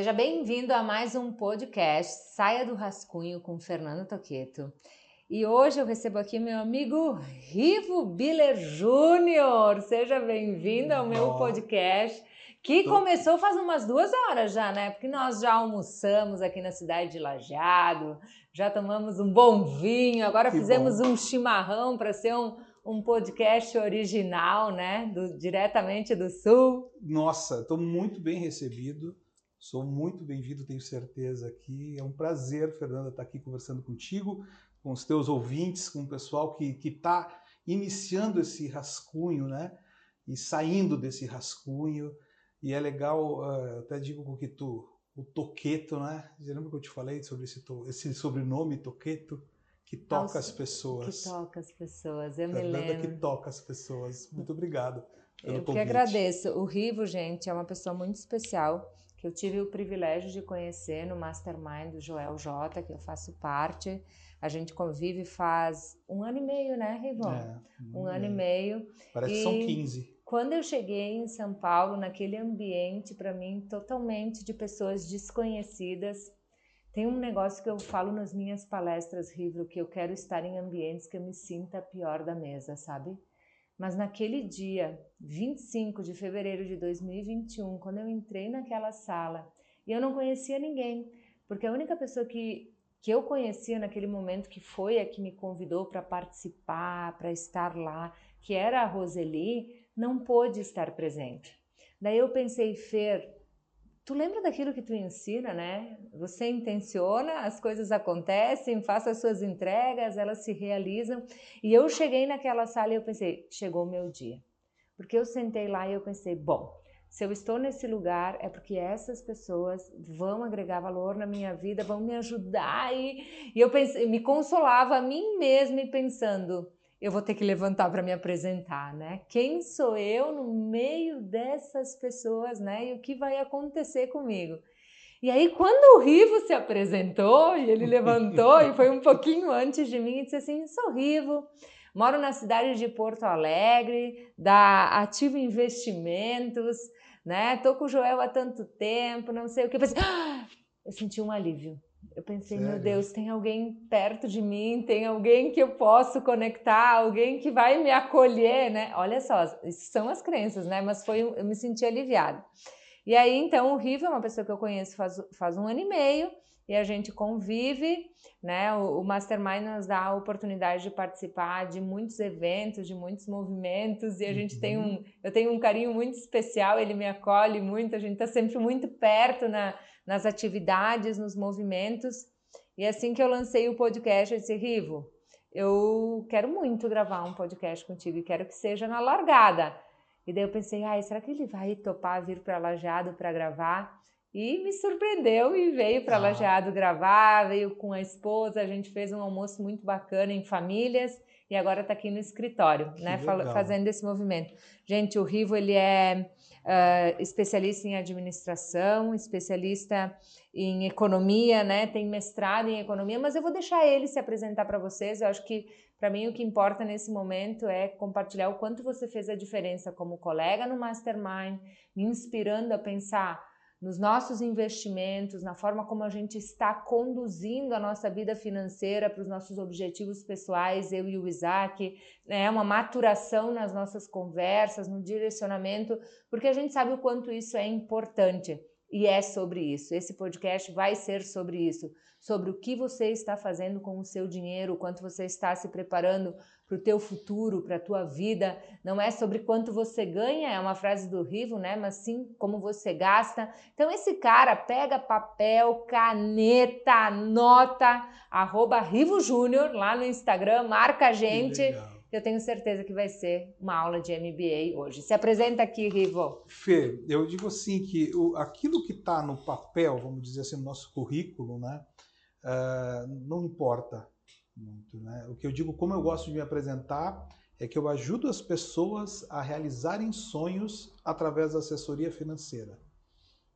Seja bem-vindo a mais um podcast Saia do Rascunho com Fernando Toqueto. E hoje eu recebo aqui meu amigo Rivo Biller Júnior. Seja bem-vindo ao meu podcast, que começou faz umas duas horas já, né? Porque nós já almoçamos aqui na cidade de Lajeado, já tomamos um bom vinho, agora que fizemos bom. um chimarrão para ser um, um podcast original, né? Do, diretamente do Sul. Nossa, estou muito bem recebido. Sou muito bem-vindo, tenho certeza aqui. É um prazer, Fernanda, estar aqui conversando contigo, com os teus ouvintes, com o pessoal que está iniciando esse rascunho, né? E saindo desse rascunho. E é legal, uh, até digo que tu, o Toqueto, né? Você lembra que eu te falei sobre esse, esse sobrenome Toqueto? Que toca as pessoas. Que toca as pessoas, eu Fernanda me lembro. que toca as pessoas. Muito obrigado. Pelo eu convite. que agradeço. O Rivo, gente, é uma pessoa muito especial que eu tive o privilégio de conhecer no Mastermind do Joel J, que eu faço parte. A gente convive faz um ano e meio, né, Rivon? É, um, um ano e meio. Parece que são 15. Quando eu cheguei em São Paulo, naquele ambiente, para mim, totalmente de pessoas desconhecidas, tem um negócio que eu falo nas minhas palestras, Rivo, que eu quero estar em ambientes que eu me sinta pior da mesa, sabe? Mas naquele dia, 25 de fevereiro de 2021, quando eu entrei naquela sala e eu não conhecia ninguém, porque a única pessoa que, que eu conhecia naquele momento, que foi a que me convidou para participar, para estar lá, que era a Roseli, não pôde estar presente. Daí eu pensei, Fer, tu lembra daquilo que tu ensina, né? Você intenciona, as coisas acontecem, faça as suas entregas, elas se realizam. E eu cheguei naquela sala e eu pensei, chegou o meu dia. Porque eu sentei lá e eu pensei, bom, se eu estou nesse lugar é porque essas pessoas vão agregar valor na minha vida, vão me ajudar e, e eu pensei, me consolava a mim mesma e pensando, eu vou ter que levantar para me apresentar, né? Quem sou eu no meio dessas pessoas, né? E o que vai acontecer comigo? E aí, quando o Rivo se apresentou e ele levantou e foi um pouquinho antes de mim e disse assim: sou Rivo, moro na cidade de Porto Alegre, da Ativo Investimentos, né? Tô com o Joel há tanto tempo, não sei o que. Eu, pensei, ah! eu senti um alívio eu pensei, Sério? meu Deus, tem alguém perto de mim, tem alguém que eu posso conectar, alguém que vai me acolher, né? Olha só, são as crenças, né? Mas foi, eu me senti aliviada. E aí, então, o Rivo é uma pessoa que eu conheço faz, faz um ano e meio e a gente convive, né? O, o Mastermind nos dá a oportunidade de participar de muitos eventos, de muitos movimentos e a gente uhum. tem um, eu tenho um carinho muito especial, ele me acolhe muito, a gente está sempre muito perto na nas atividades, nos movimentos. E assim que eu lancei o podcast, eu disse, Rivo, eu quero muito gravar um podcast contigo e quero que seja na largada. E daí eu pensei, ai, será que ele vai topar vir para Lajeado para gravar? E me surpreendeu e veio para ah. Lajeado gravar, veio com a esposa, a gente fez um almoço muito bacana em famílias e agora está aqui no escritório, que né, legal. fazendo esse movimento. Gente, o Rivo ele é uh, especialista em administração, especialista em economia, né? Tem mestrado em economia, mas eu vou deixar ele se apresentar para vocês. Eu acho que para mim o que importa nesse momento é compartilhar o quanto você fez a diferença como colega no Mastermind, me inspirando a pensar nos nossos investimentos, na forma como a gente está conduzindo a nossa vida financeira para os nossos objetivos pessoais, eu e o Isaac, é né, uma maturação nas nossas conversas, no direcionamento, porque a gente sabe o quanto isso é importante. E é sobre isso. Esse podcast vai ser sobre isso, sobre o que você está fazendo com o seu dinheiro, o quanto você está se preparando para o teu futuro, para a tua vida. Não é sobre quanto você ganha, é uma frase do Rivo, né? Mas sim como você gasta. Então esse cara pega papel, caneta, anota, arroba Rivo Júnior lá no Instagram, marca a gente eu tenho certeza que vai ser uma aula de MBA hoje. Se apresenta aqui, Rivo. Fê, eu digo assim que o, aquilo que está no papel, vamos dizer assim, no nosso currículo, né, uh, não importa muito. Né? O que eu digo, como eu gosto de me apresentar, é que eu ajudo as pessoas a realizarem sonhos através da assessoria financeira.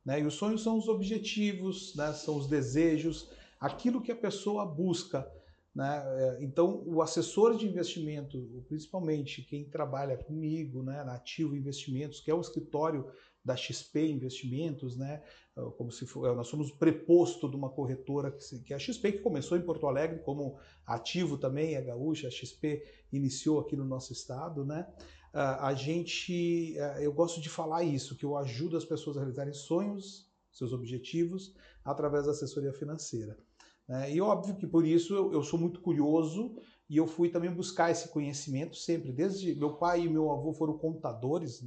Né? E os sonhos são os objetivos, né? são os desejos, aquilo que a pessoa busca Né? É, então, o assessor de investimento, principalmente quem trabalha comigo né, na Ativo Investimentos, que é o escritório da XP Investimentos, né? Como se for, nós somos preposto de uma corretora que é a XP, que começou em Porto Alegre como ativo também, é gaúcha, a XP iniciou aqui no nosso estado, né? A gente, eu gosto de falar isso, que eu ajudo as pessoas a realizarem sonhos, seus objetivos, através da assessoria financeira. Né? E óbvio que por isso eu, eu sou muito curioso e eu fui também buscar esse conhecimento sempre. Desde meu pai e meu avô foram contadores,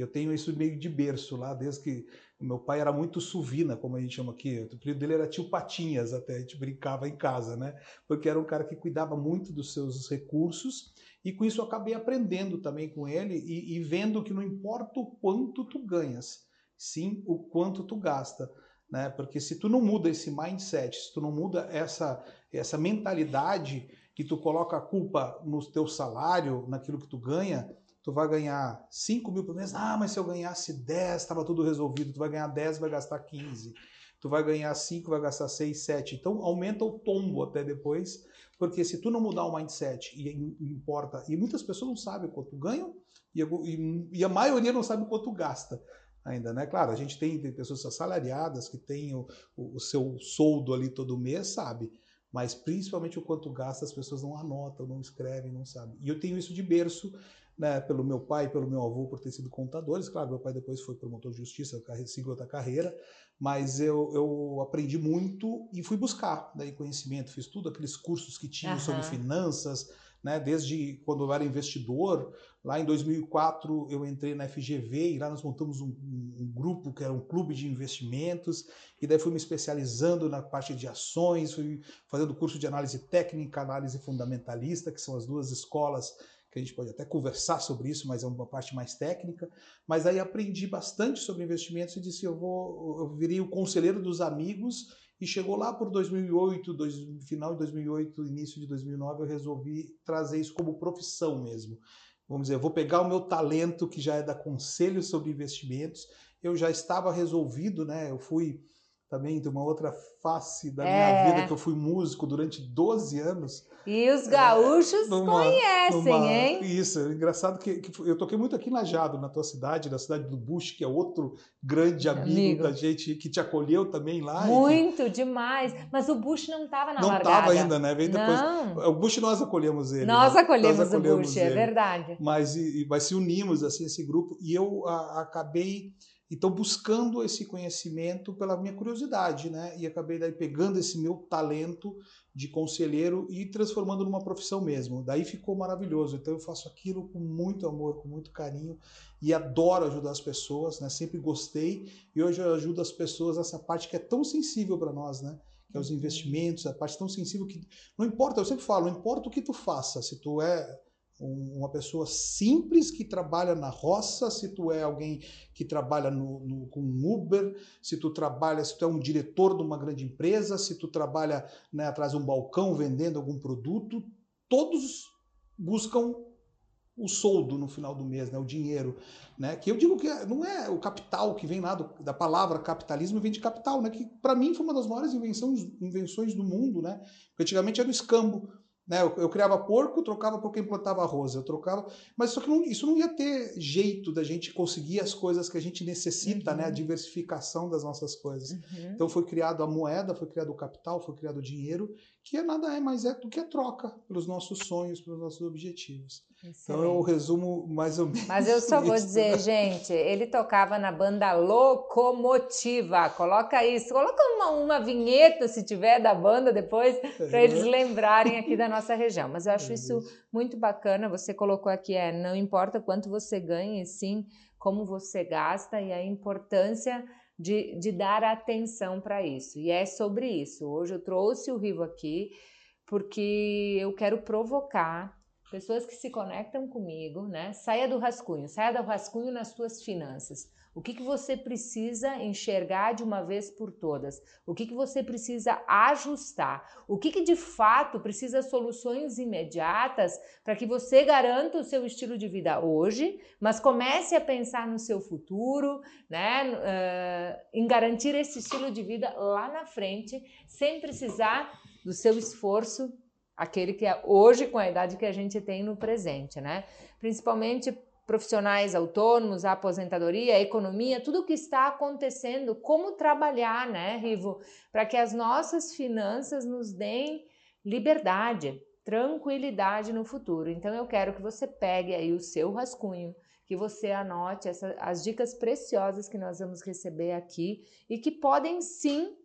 eu tenho isso meio de berço lá, desde que meu pai era muito suvina, como a gente chama aqui. O apelido dele era tio Patinhas, até a gente brincava em casa, né? Porque era um cara que cuidava muito dos seus recursos e com isso eu acabei aprendendo também com ele e, e vendo que não importa o quanto tu ganhas, sim o quanto tu gasta. Né? Porque se tu não muda esse mindset, se tu não muda essa, essa mentalidade que tu coloca a culpa no teu salário, naquilo que tu ganha, tu vai ganhar 5 mil por mês. Ah, mas se eu ganhasse 10, estava tudo resolvido. Tu vai ganhar 10, vai gastar 15. Tu vai ganhar 5, vai gastar 6, 7. Então aumenta o tombo até depois, porque se tu não mudar o mindset e importa, e muitas pessoas não sabem quanto ganham e, e, e a maioria não sabe quanto gasta ainda, né? Claro, a gente tem, tem pessoas assalariadas que têm o, o, o, seu soldo ali todo mês, sabe? Mas principalmente o quanto gasta, as pessoas não anotam, não escrevem, não sabem. E eu tenho isso de berço né, pelo meu pai, pelo meu avô, por ter sido contadores. Claro, meu pai depois foi promotor de justiça, seguiu outra carreira, mas eu, eu aprendi muito e fui buscar daí conhecimento. Fiz tudo aqueles cursos que tinham uhum. sobre finanças, né, desde quando eu era investidor. Lá em 2004 eu entrei na FGV e lá nós montamos um, um, grupo que era um clube de investimentos e daí fui me especializando na parte de ações, fui fazendo curso de análise técnica, análise fundamentalista, que são as duas escolas que a gente pode até conversar sobre isso, mas é uma parte mais técnica. Mas aí aprendi bastante sobre investimentos e disse: eu vou, eu virei o conselheiro dos amigos. E chegou lá por 2008, dois, final de 2008, início de 2009, eu resolvi trazer isso como profissão mesmo. Vamos dizer, eu vou pegar o meu talento, que já é da conselho sobre investimentos. Eu já estava resolvido, né? Eu fui também de uma outra face da é. minha vida, que eu fui músico durante 12 anos. E os gaúchos é, numa, conhecem, numa, hein? Isso, é engraçado que, que, eu toquei muito aqui em Lajado, na tua cidade, na cidade do Bush, que é outro grande amigo, amigo. da gente, que te acolheu também lá. Muito, que... demais. Mas o Bush não estava na não largada. Não estava ainda, né? Veio depois. Não. O Bush nós acolhemos ele. Nós né? acolhemos, nós acolhemos o Bush, é ele. é verdade. Mas, e, mas se unimos, assim, esse grupo, e eu a, acabei então, buscando esse conhecimento pela minha curiosidade, né? E acabei daí pegando esse meu talento de conselheiro e transformando numa profissão mesmo. Daí ficou maravilhoso. Então, eu faço aquilo com muito amor, com muito carinho e adoro ajudar as pessoas, né? Sempre gostei e hoje eu ajudo as pessoas nessa parte que é tão sensível para nós, né? Que é os uhum. investimentos, a parte tão sensível que não importa, eu sempre falo, não importa o que tu faça, se tu é uma pessoa simples que trabalha na roça, se tu é alguém que trabalha no, no, com Uber, se tu trabalha, se tu é um diretor de uma grande empresa, se tu trabalha né, atrás de um balcão vendendo algum produto, todos buscam o soldo no final do mês, né, o dinheiro, né, que eu digo que não é o capital que vem lá do, da palavra capitalismo, vem de capital, né, que para mim foi uma das maiores invenções, invenções do mundo, né, porque antigamente era o escambo, né? Eu, eu, criava porco, trocava por quem plantava arroz. Eu trocava. Mas só que não, isso não ia ter jeito da gente conseguir as coisas que a gente necessita, uhum. né? A uhum. diversificação das nossas coisas. Uhum. Então foi criado a moeda, foi criado o capital, foi criado o dinheiro, que é nada é mais é do que a troca pelos nossos sonhos, pelos nossos objetivos. Excelente. Então eu resumo mais ou menos. Mas eu só vou dizer, gente, ele tocava na banda Locomotiva. Coloca isso, coloca uma, uma vinheta, se tiver, da banda depois, para eles lembrarem aqui da nossa região. Mas eu acho isso muito bacana. Você colocou aqui, é, não importa quanto você ganha, sim como você gasta e a importância de, de dar atenção para isso. E é sobre isso. Hoje eu trouxe o Rivo aqui porque eu quero provocar pessoas que se conectam comigo, né? Saia do rascunho, saia do rascunho nas suas finanças. O que, que você precisa enxergar de uma vez por todas? O que, que você precisa ajustar? O que, que de fato precisa soluções imediatas para que você garanta o seu estilo de vida hoje, mas comece a pensar no seu futuro, né? Uh, em garantir esse estilo de vida lá na frente, sem precisar do seu esforço aquele que é hoje com a idade que a gente tem no presente, né? Principalmente profissionais autônomos, a aposentadoria, a economia, tudo o que está acontecendo, como trabalhar, né, Rivo, para que as nossas finanças nos deem liberdade, tranquilidade no futuro. Então eu quero que você pegue aí o seu rascunho, que você anote essa, as dicas preciosas que nós vamos receber aqui e que podem sim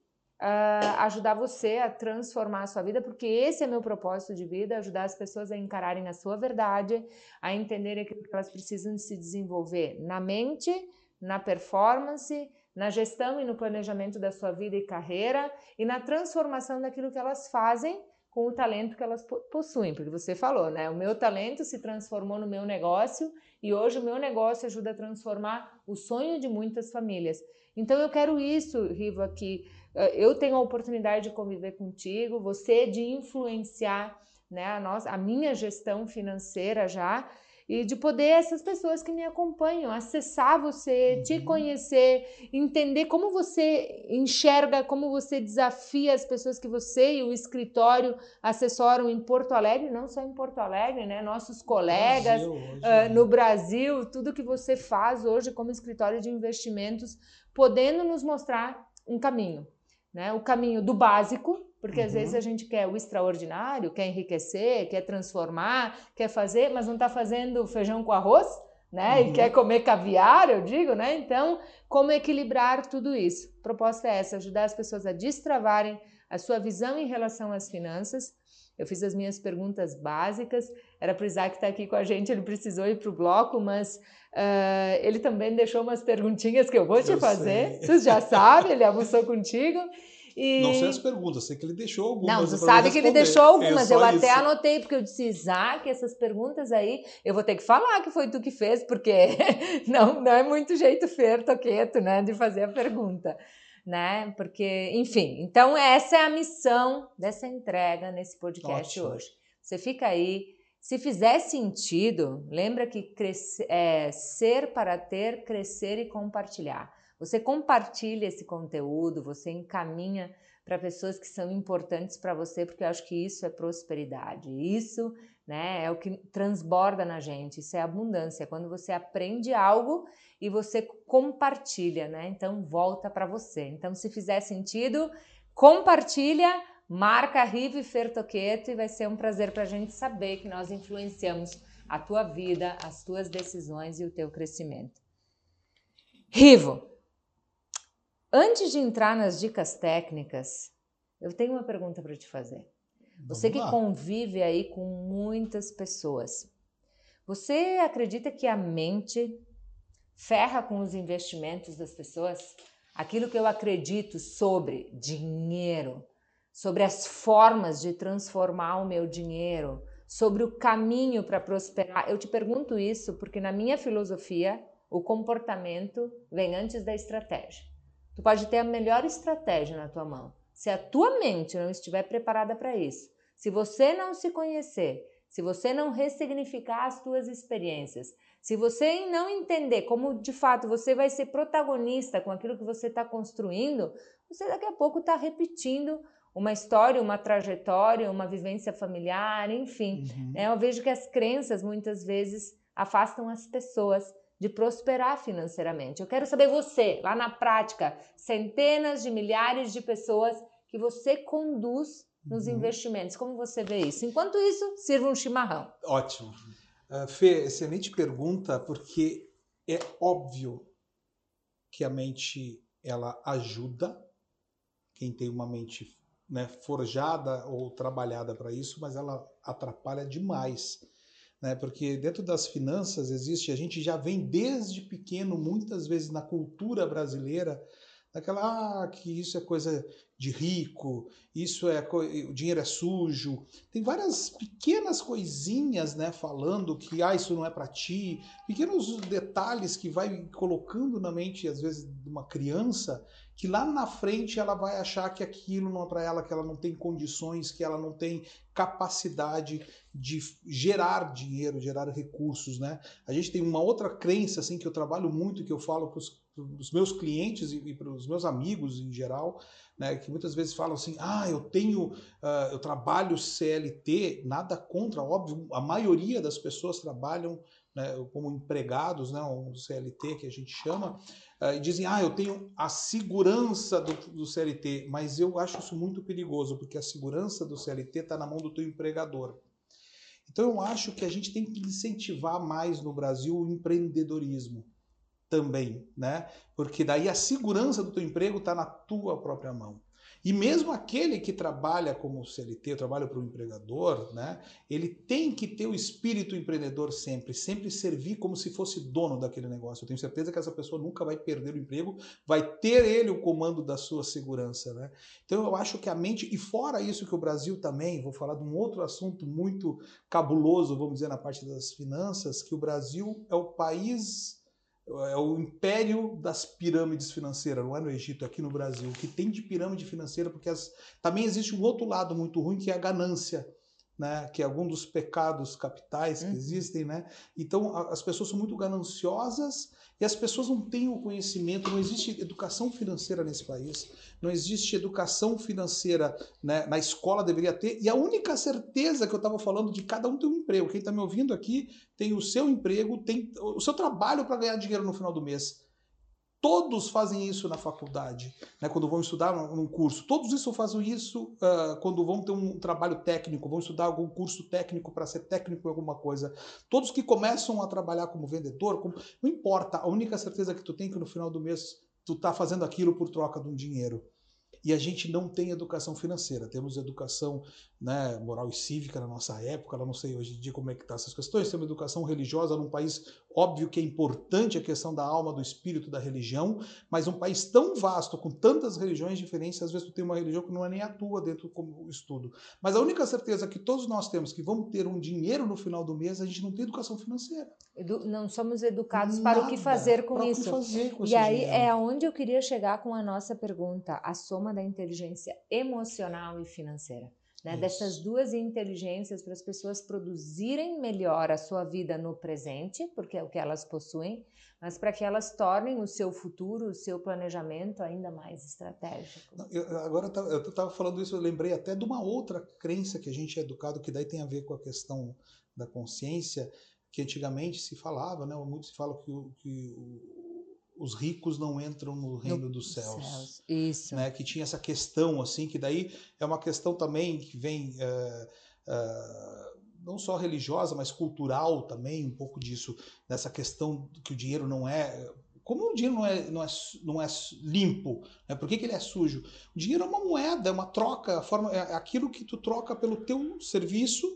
uh, ajudar você a transformar a sua vida, porque esse é meu propósito de vida, ajudar as pessoas a encararem a sua verdade, a entenderem aquilo que elas precisam se desenvolver na mente, na performance, na gestão e no planejamento da sua vida e carreira e na transformação daquilo que elas fazem com o talento que elas possuem, porque você falou, né? O meu talento se transformou no meu negócio e hoje o meu negócio ajuda a transformar o sonho de muitas famílias. Então eu quero isso, Riva, que eh, eu tenho a oportunidade de conviver contigo, você de influenciar né, a, nossa, a minha gestão financeira já e de poder essas pessoas que me acompanham acessar você, uhum. te conhecer, entender como você enxerga, como você desafia as pessoas que você e o escritório assessoram em Porto Alegre, não só em Porto Alegre, né? Nossos colegas Brasil, hoje, uh, no Brasil, tudo que você faz hoje como escritório de investimentos, podendo nos mostrar um caminho né? O caminho do básico, porque uhum. às vezes a gente quer o extraordinário, quer enriquecer, quer transformar, quer fazer, mas não está fazendo feijão com arroz, né? Uhum. E quer comer caviar, eu digo, né? Então, como equilibrar tudo isso? A proposta é essa: ajudar as pessoas a destravarem a sua visão em relação às finanças. Eu fiz as minhas perguntas básicas. Era para o Isaac estar aqui com a gente, ele precisou ir para o bloco, mas Uh, ele também deixou umas perguntinhas que eu vou te eu fazer. Sei. Você já sabe, ele almoçou contigo. E... Não sei as perguntas, sei que ele deixou algumas. Não, você sabe que ele deixou algumas. É eu até anotei, porque eu disse, Isaac, essas perguntas aí, eu vou ter que falar que foi tu que fez, porque não, não é muito jeito fer, toqueto, né, de fazer a pergunta. Né? Porque, enfim, então essa é a missão dessa entrega nesse podcast Ótimo. hoje. Você fica aí se fizer sentido, lembra que crescer, é, ser para ter, crescer e compartilhar. Você compartilha esse conteúdo, você encaminha para pessoas que são importantes para você, porque eu acho que isso é prosperidade. Isso né, é o que transborda na gente, isso é abundância. Quando você aprende algo e você compartilha, né? Então volta para você. Então, se fizer sentido, compartilha Marca Rive Fertoqueto e vai ser um prazer para a gente saber que nós influenciamos a tua vida, as tuas decisões e o teu crescimento. Rivo, antes de entrar nas dicas técnicas, eu tenho uma pergunta para te fazer. Você que convive aí com muitas pessoas, você acredita que a mente ferra com os investimentos das pessoas? Aquilo que eu acredito sobre dinheiro, sobre as formas de transformar o meu dinheiro, sobre o caminho para prosperar. Eu te pergunto isso porque na minha filosofia, o comportamento vem antes da estratégia. Tu pode ter a melhor estratégia na tua mão. Se a tua mente não estiver preparada para isso, se você não se conhecer, se você não ressignificar as tuas experiências, se você não entender como de fato você vai ser protagonista com aquilo que você está construindo, você daqui a pouco está repetindo uma história, uma trajetória, uma vivência familiar, enfim. Uhum. Né? Eu vejo que as crenças muitas vezes afastam as pessoas de prosperar financeiramente. Eu quero saber você, lá na prática, centenas de milhares de pessoas que você conduz nos uhum. investimentos. Como você vê isso? Enquanto isso, sirva um chimarrão. Ótimo. Uh, Fê, excelente pergunta, porque é óbvio que a mente ela ajuda quem tem uma mente né, forjada ou trabalhada para isso, mas ela atrapalha demais. Né? Porque dentro das finanças existe, a gente já vem desde pequeno, muitas vezes na cultura brasileira, daquela ah, que isso é coisa de rico, isso é o dinheiro é sujo. Tem várias pequenas coisinhas, né, falando que ah, isso não é para ti, pequenos detalhes que vai colocando na mente às vezes de uma criança que lá na frente ela vai achar que aquilo não é para ela, que ela não tem condições, que ela não tem capacidade de gerar dinheiro, gerar recursos, né? A gente tem uma outra crença assim que eu trabalho muito, que eu falo para os meus clientes e, e para os meus amigos em geral, né? Que muitas vezes falam assim, ah, eu tenho, uh, eu trabalho CLT, nada contra, óbvio, a maioria das pessoas trabalham né, como empregados, né, um CLT que a gente chama, uh, e dizem, ah, eu tenho a segurança do, do, CLT, mas eu acho isso muito perigoso, porque a segurança do CLT está na mão do teu empregador. Então eu acho que a gente tem que incentivar mais no Brasil o empreendedorismo também, né? Porque daí a segurança do teu emprego está na tua própria mão. E mesmo aquele que trabalha como CLT, trabalha para o empregador, né, ele tem que ter o espírito empreendedor sempre, sempre servir como se fosse dono daquele negócio. Eu tenho certeza que essa pessoa nunca vai perder o emprego, vai ter ele o comando da sua segurança. Né? Então eu acho que a mente, e fora isso que o Brasil também, vou falar de um outro assunto muito cabuloso, vamos dizer, na parte das finanças, que o Brasil é o país é o império das pirâmides financeiras, não é no Egito, é aqui no Brasil. Que tem de pirâmide financeira, porque as... também existe um outro lado muito ruim, que é a ganância né, que é algum dos pecados capitais que uhum. existem, né? Então as pessoas são muito gananciosas e as pessoas não têm o conhecimento, não existe educação financeira nesse país, não existe educação financeira né, na escola deveria ter. E a única certeza que eu estava falando de cada um tem um emprego. Quem está me ouvindo aqui tem o seu emprego, tem o seu trabalho para ganhar dinheiro no final do mês. Todos fazem isso na faculdade, né, quando vão estudar num curso. Todos isso fazem isso uh, quando vão ter um trabalho técnico, vão estudar algum curso técnico para ser técnico em alguma coisa. Todos que começam a trabalhar como vendedor, como... não importa, a única certeza que tu tem é que no final do mês tu está fazendo aquilo por troca de um dinheiro e a gente não tem educação financeira. Temos educação né, moral e cívica na nossa época, não sei hoje em dia como é que tá essas questões. Temos educação religiosa num país, óbvio que é importante a questão da alma, do espírito, da religião, mas um país tão vasto, com tantas religiões diferentes, às vezes tu tem uma religião que não é nem a tua dentro do estudo. Mas a única certeza que todos nós temos que vamos ter um dinheiro no final do mês, a gente não tem educação financeira. Edu não somos educados Nada, para o que fazer com isso. Fazer com e aí dinheiro. é onde eu queria chegar com a nossa pergunta, a soma da inteligência emocional e financeira. Né? Dessas duas inteligências para as pessoas produzirem melhor a sua vida no presente, porque é o que elas possuem, mas para que elas tornem o seu futuro, o seu planejamento ainda mais estratégico. Eu, agora eu estava falando isso, eu lembrei até de uma outra crença que a gente é educado, que daí tem a ver com a questão da consciência, que antigamente se falava, né? Muito se fala que, que os ricos não entram no reino no, dos céus. céus. Isso. Né? Que tinha essa questão, assim, que daí é uma questão também que vem. Uh, uh, não só religiosa, mas cultural também, um pouco disso, dessa questão que o dinheiro não é. Como o dinheiro não é, não é, não é limpo, né? por que, que ele é sujo? O dinheiro é uma moeda, é uma troca, a forma, é aquilo que tu troca pelo teu serviço,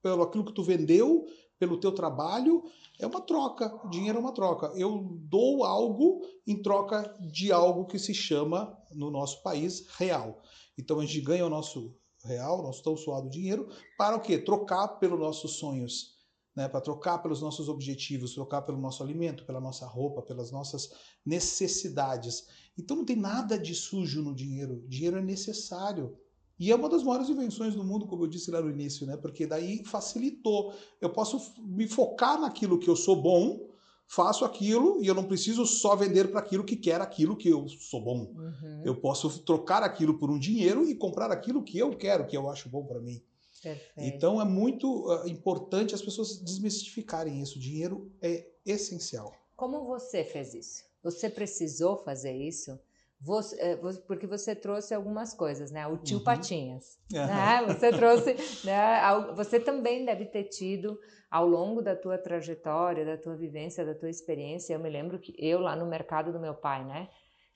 pelo aquilo que tu vendeu, pelo teu trabalho, é uma troca. O dinheiro é uma troca. Eu dou algo em troca de algo que se chama, no nosso país, real. Então a gente ganha o nosso real, nosso tão suado dinheiro, para o quê? Trocar pelos nossos sonhos. Né, para trocar pelos nossos objetivos, trocar pelo nosso alimento, pela nossa roupa, pelas nossas necessidades. Então não tem nada de sujo no dinheiro. O dinheiro é necessário. E é uma das maiores invenções do mundo, como eu disse lá no início, né? Porque daí facilitou. Eu posso me focar naquilo que eu sou bom, faço aquilo e eu não preciso só vender para aquilo que quer aquilo que eu sou bom. Uhum. Eu posso trocar aquilo por um dinheiro e comprar aquilo que eu quero, que eu acho bom para mim. Perfeito. Então é muito uh, importante as pessoas desmistificarem isso. O dinheiro é essencial. Como você fez isso? Você precisou fazer isso? Você, é, porque você trouxe algumas coisas, né? O tio uhum. Patinhas, uhum. né? Você trouxe, né? Você também deve ter tido ao longo da tua trajetória, da tua vivência, da tua experiência. Eu me lembro que eu lá no mercado do meu pai, né?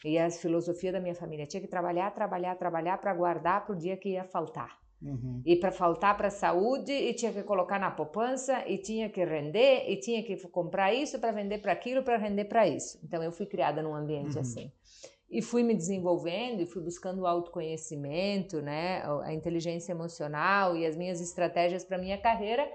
E a filosofia da minha família tinha que trabalhar, trabalhar, trabalhar para guardar para o dia que ia faltar. Uhum. E para faltar para a saúde, e tinha que colocar na poupança, e tinha que render, e tinha que comprar isso para vender para aquilo, para render para isso. Então eu fui criada num ambiente uhum. assim e fui me desenvolvendo e fui buscando o autoconhecimento, né, a inteligência emocional e as minhas estratégias para minha carreira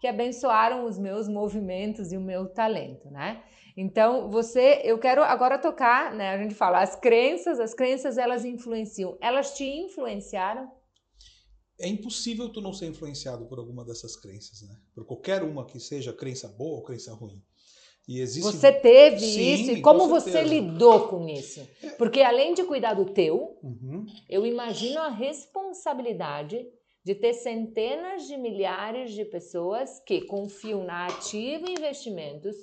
que abençoaram os meus movimentos e o meu talento, né? Então, você, eu quero agora tocar, né, a gente fala as crenças, as crenças elas influenciam. Elas te influenciaram? É impossível tu não ser influenciado por alguma dessas crenças, né? Por qualquer uma que seja crença boa ou crença ruim. Existe... Você teve Sim, isso e com como você lidou com isso? Porque além de cuidar do teu, Uhum. eu imagino a responsabilidade de ter centenas de milhares de pessoas que confiam na Ativa Investimentos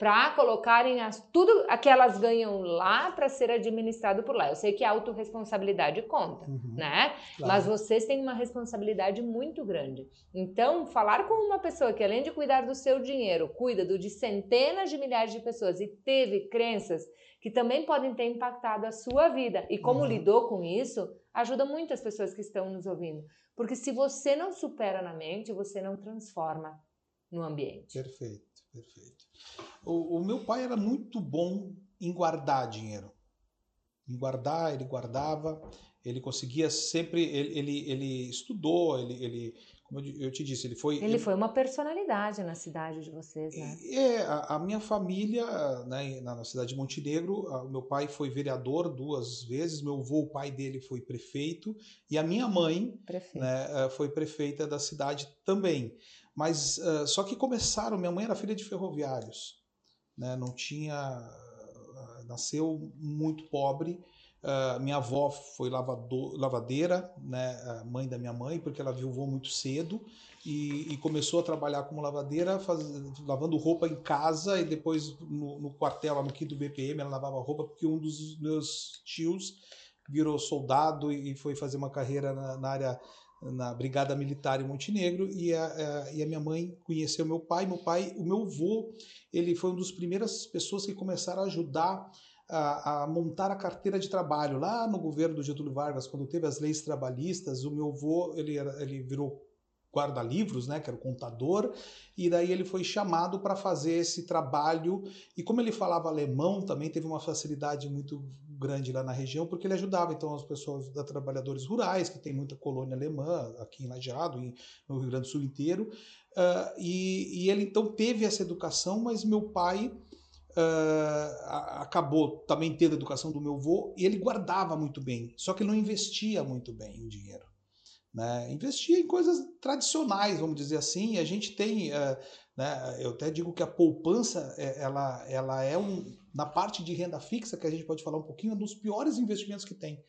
para colocarem as, tudo que elas ganham lá para ser administrado por lá. Eu sei que a autorresponsabilidade conta, Uhum. né? Claro. Mas vocês têm uma responsabilidade muito grande. Então, falar com uma pessoa que, além de cuidar do seu dinheiro, cuida do de centenas de milhares de pessoas e teve crenças que também podem ter impactado a sua vida e como Uhum. lidou com isso, ajuda muito as pessoas que estão nos ouvindo. Porque se você não supera na mente, você não transforma no ambiente. Perfeito, perfeito. O, o meu pai era muito bom em guardar dinheiro. Em guardar, ele guardava, ele conseguia sempre, ele, ele, ele estudou, ele, ele, como eu, te disse, ele foi... Ele foi uma personalidade na cidade de vocês, né? É, a, a minha família, né, na, na cidade de Montenegro, a- meu pai foi vereador duas vezes, meu avô, o pai dele foi prefeito, e a minha mãe né, eh, foi prefeita da cidade também. Mas eh, só que começaram, minha mãe era filha de ferroviários, né, não tinha, ah, nasceu muito pobre. Ah, minha avó foi lavado, lavadeira, né, mãe da minha mãe, porque ela viu muito cedo e, e começou a trabalhar como lavadeira, faz- lavando roupa em casa e depois no, no quartel, lá no quinto BPM, ela lavava roupa porque um dos meus tios virou soldado e foi fazer uma carreira na, na área na brigada militar em Montenegro e a, a- e a minha mãe conheceu meu pai meu pai o meu avô ele foi uma das primeiras pessoas que começaram a ajudar a, a montar a carteira de trabalho lá no governo do Getúlio Vargas quando teve as leis trabalhistas o meu avô ele era, ele virou guarda-livros, né, que era o contador, e daí ele foi chamado para fazer esse trabalho. E como ele falava alemão, também teve uma facilidade muito grande lá na região, porque ele ajudava então as pessoas, da trabalhadores rurais, que tem muita colônia alemã aqui em Lajeado, e no Rio Grande do Sul inteiro. Ah, e, e ele então teve essa educação, mas meu pai a- acabou também tendo a educação do meu avô, e ele guardava muito bem, só que ele não investia muito bem o dinheiro né? Investir em coisas tradicionais, vamos dizer assim. A gente tem, eh, né? Eu até digo que a poupança, eh, ela, ela é um na parte de renda fixa que a gente pode falar um pouquinho, é um dos piores investimentos que tem.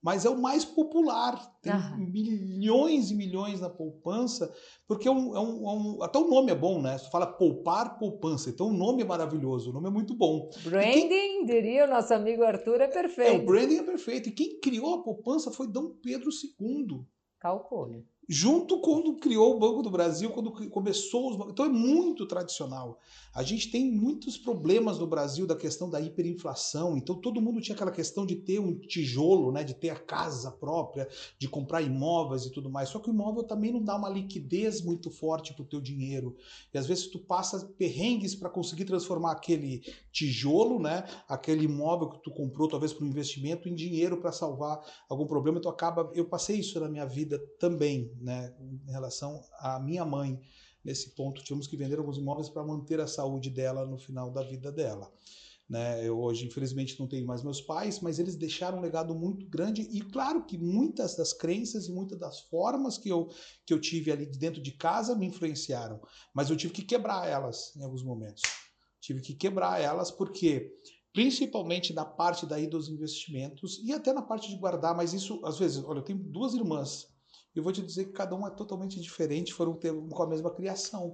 Mas é o mais popular. Tem Aham. milhões e milhões na poupança, porque é um, é um- é um- até o nome é bom, né? Você fala poupar poupança, então o nome é maravilhoso, o nome é muito bom. Branding, diria o nosso amigo Arthur, é É, perfeito. o branding é perfeito. E quem criou a poupança foi Dom Pedro II. Calcule. Junto quando criou o Banco do Brasil, quando começou os bancos. Então é muito tradicional. A gente tem muitos problemas no Brasil da questão da hiperinflação. Então todo mundo tinha aquela questão de ter um tijolo, né, de ter a casa própria, de comprar imóveis e tudo mais. Só que o imóvel também não dá uma liquidez muito forte para o teu dinheiro. E às vezes tu passa perrengues para conseguir transformar aquele tijolo, né, aquele imóvel que tu comprou talvez para um investimento em dinheiro para salvar algum problema. Tu acaba, eu passei isso na minha vida também, né, em relação à minha mãe. Nesse ponto, tivemos que vender alguns imóveis para manter a saúde dela no final da vida dela. Né? Eu hoje, infelizmente, não tenho mais meus pais, mas eles deixaram um legado muito grande. E claro que muitas das crenças e muitas das formas que eu, que eu tive ali dentro de casa me influenciaram. Mas eu tive que quebrar elas em alguns momentos. Tive que quebrar elas porque, principalmente na parte daí dos investimentos e até na parte de guardar, mas isso, às vezes, olha, eu tenho duas irmãs. Eu vou te dizer que cada uma é totalmente diferente, foram com a mesma criação.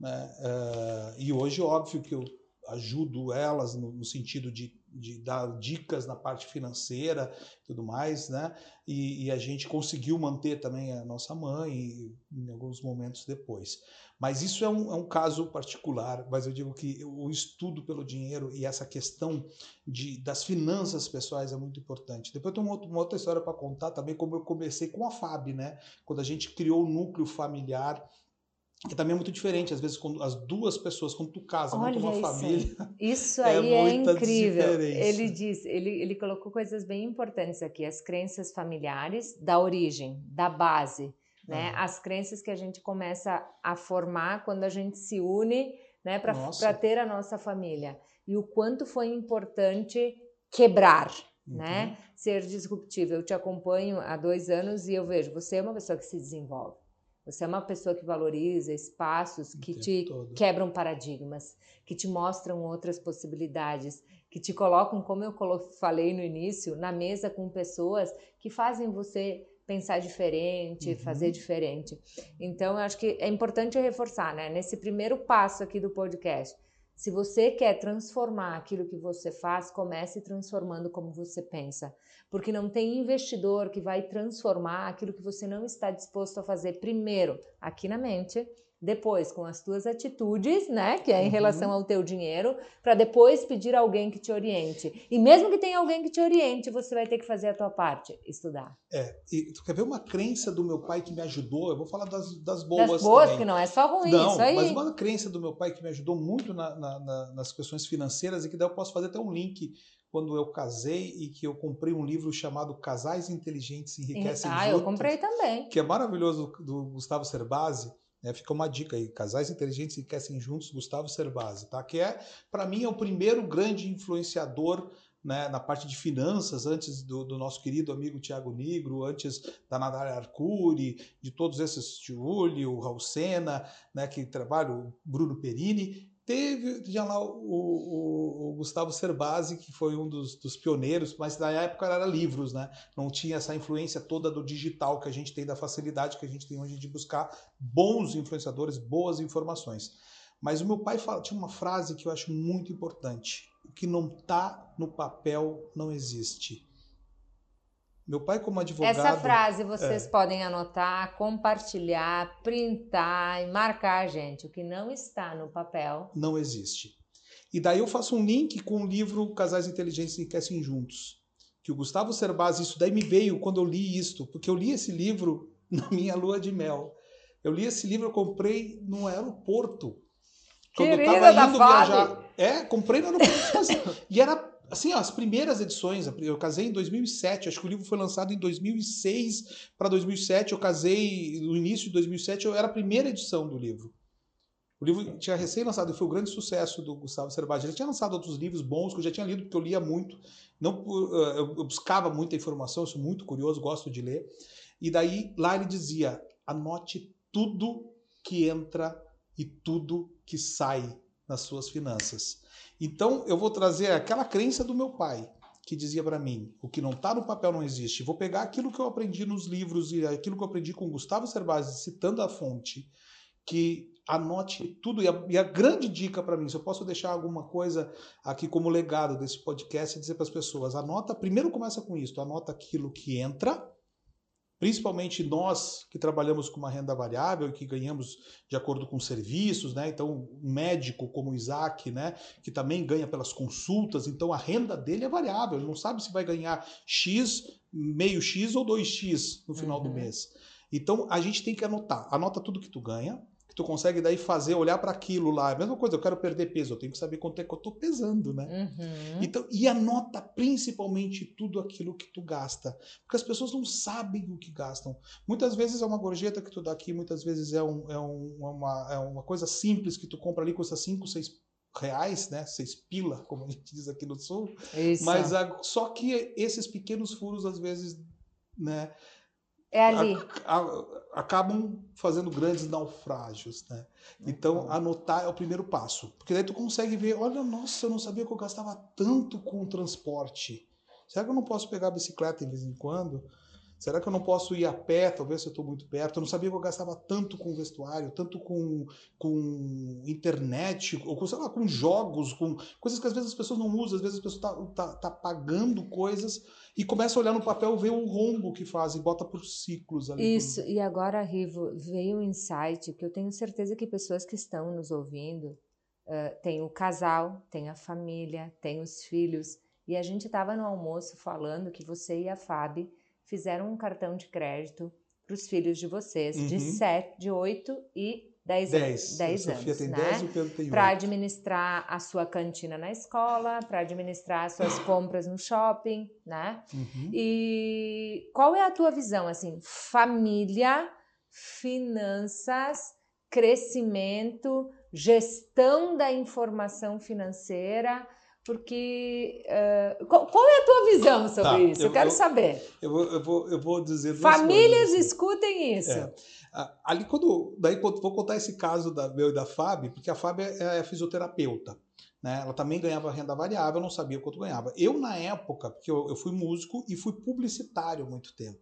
Né? Eh, e hoje, óbvio que eu ajudo elas no, no sentido de, de, dar dicas na parte financeira tudo mais, né? E, e, a gente conseguiu manter também a nossa mãe em alguns momentos depois. Mas isso é um, é um caso particular, mas eu digo que o estudo pelo dinheiro e essa questão de, das finanças pessoais é muito importante. Depois tem uma, uma outra história para contar também, como eu comecei com a FAB, né? Quando a gente criou o núcleo familiar que também é muito diferente, às vezes, quando as duas pessoas, quando tu casa, monta uma isso família. Aí. Isso aí é, é incrível. Ele diz, ele, ele colocou coisas bem importantes aqui: as crenças familiares da origem, da base, né? Uhum. As crenças que a gente começa a formar quando a gente se une, né, para ter a nossa família. E o quanto foi importante quebrar. Uhum. Né? Ser disruptivo. Eu te acompanho há dois anos e eu vejo, você é uma pessoa que se desenvolve Você é uma pessoa que valoriza espaços que te todo. quebram paradigmas, que te mostram outras possibilidades, que te colocam, como eu falei no início, na mesa com pessoas que fazem você pensar diferente, uhum. fazer diferente. Então, eu acho que é importante reforçar, né? Nesse primeiro passo aqui do podcast, se você quer transformar aquilo que você faz, comece transformando como você pensa. Porque não tem investidor que vai transformar aquilo que você não está disposto a fazer primeiro aqui na mente depois com as tuas atitudes, né, que é em uhum. relação ao teu dinheiro, para depois pedir alguém que te oriente. E mesmo que tenha alguém que te oriente, você vai ter que fazer a tua parte, estudar. É, e tu quer ver uma crença do meu pai que me ajudou? Eu vou falar das, das boas Das boas, também. que não é só ruim, não, isso aí. mas uma crença do meu pai que me ajudou muito na, na, na, nas questões financeiras e que daí eu posso fazer até um link quando eu casei e que eu comprei um livro chamado Casais Inteligentes Enriquecem Ah, Juntos, eu comprei também. Que é maravilhoso, do Gustavo Cerbasi né, fica uma dica aí, casais inteligentes que querem juntos, Gustavo Cerbasi, tá? Que é, para mim, é o primeiro grande influenciador né, na parte de finanças, antes do, do nosso querido amigo Tiago Negro, antes da Nadália Arcuri, de todos esses, Júlio, Raul Sena, né, que trabalham, Bruno Perini, Teve, tinha lá o, o, o, Gustavo Cerbasi, que foi um dos, dos, pioneiros, mas na época era livros, né? Não tinha essa influência toda do digital que a gente tem, da facilidade que a gente tem hoje de buscar bons influenciadores, boas informações. Mas o meu pai fala, tinha uma frase que eu acho muito importante: o que não está no papel não existe. Meu pai, como advogado. Essa frase vocês é. podem anotar, compartilhar, printar e marcar, gente. O que não está no papel. Não existe. E daí eu faço um link com o livro Casais Inteligentes Enriquecem Juntos. Que o Gustavo Cerbasi, isso daí me veio quando eu li isto, porque eu li esse livro na minha lua de mel. Eu li esse livro, eu comprei no aeroporto. Quando Querida eu tava indo viajar. É, comprei no aeroporto. e era assim, ó, as primeiras edições, eu casei em 2007, acho que o livro foi lançado em 2006 para 2007, eu casei no início de 2007, eu era a primeira edição do livro. O livro tinha recém-lançado foi o um grande sucesso do Gustavo Cerbasi. Ele tinha lançado outros livros bons que eu já tinha lido, porque eu lia muito. Não, eu buscava muita informação, sou muito curioso, gosto de ler. E daí, lá ele dizia, anote tudo que entra e tudo que sai nas suas finanças. Então, eu vou trazer aquela crença do meu pai, que dizia para mim: o que não está no papel não existe. Vou pegar aquilo que eu aprendi nos livros e aquilo que eu aprendi com Gustavo Cerbasi, citando a fonte, que anote tudo. E a, e a grande dica para mim, se eu posso deixar alguma coisa aqui como legado desse podcast, é dizer para as pessoas: anota, primeiro começa com isso, anota aquilo que entra principalmente nós que trabalhamos com uma renda variável e que ganhamos de acordo com serviços, né? Então, um médico como o Isaac, né, que também ganha pelas consultas, então a renda dele é variável, ele não sabe se vai ganhar X, meio X ou 2X no final uhum. do mês. Então, a gente tem que anotar. Anota tudo que tu ganha, tu consegue daí fazer, olhar para aquilo lá. É a mesma coisa, eu quero perder peso, eu tenho que saber quanto é que eu estou pesando, né? Uhum. Então, e anota principalmente tudo aquilo que tu gasta. Porque as pessoas não sabem o que gastam. Muitas vezes é uma gorjeta que tu dá aqui, muitas vezes é, um, é, um, uma, é uma coisa simples que tu compra ali, custa 5, 6 reais, né? Seis pila, como a gente diz aqui no sul. Isso. Mas a, só que esses pequenos furos, às vezes, né? É ali. A, a, acabam fazendo grandes naufrágios, né? Então, uhum. anotar é o primeiro passo. Porque daí tu consegue ver, olha, nossa, eu não sabia que eu gastava tanto com o transporte. Será que eu não posso pegar a bicicleta de vez em quando? Será que eu não posso ir a pé, talvez eu estou muito perto? Eu não sabia que eu gastava tanto com vestuário, tanto com, com internet, ou com, sei lá, com jogos, com coisas que às vezes as pessoas não usam, às vezes as pessoas estão tá, tá, tá pagando coisas e começa a olhar no papel, ver o rombo que faz e bota por ciclos ali. Isso, e agora, Rivo, veio um insight que eu tenho certeza que pessoas que estão nos ouvindo, uh, tem o casal, tem a família, tem os filhos, e a gente estava no almoço falando que você e a Fábio fizeram um cartão de crédito para os filhos de vocês, uhum. de 7, de 8 e 10, 10. 10 anos. tem né? 10 e o Pedro tem Para administrar a sua cantina na escola, para administrar as suas compras no shopping, né? Uhum. E qual é a tua visão, assim, família, finanças, crescimento, gestão da informação financeira, porque uh, qual, qual, é a tua visão sobre tá, isso? Eu, eu quero eu, saber. Eu vou, eu vou, eu vou dizer Famílias coisas, escutem isso. É. Ali quando, daí vou contar esse caso da meu e da Fábio, porque a Fábio é, é fisioterapeuta. Né? Ela também ganhava renda variável, não sabia quanto ganhava. Eu, na época, porque eu, eu fui músico e fui publicitário muito tempo.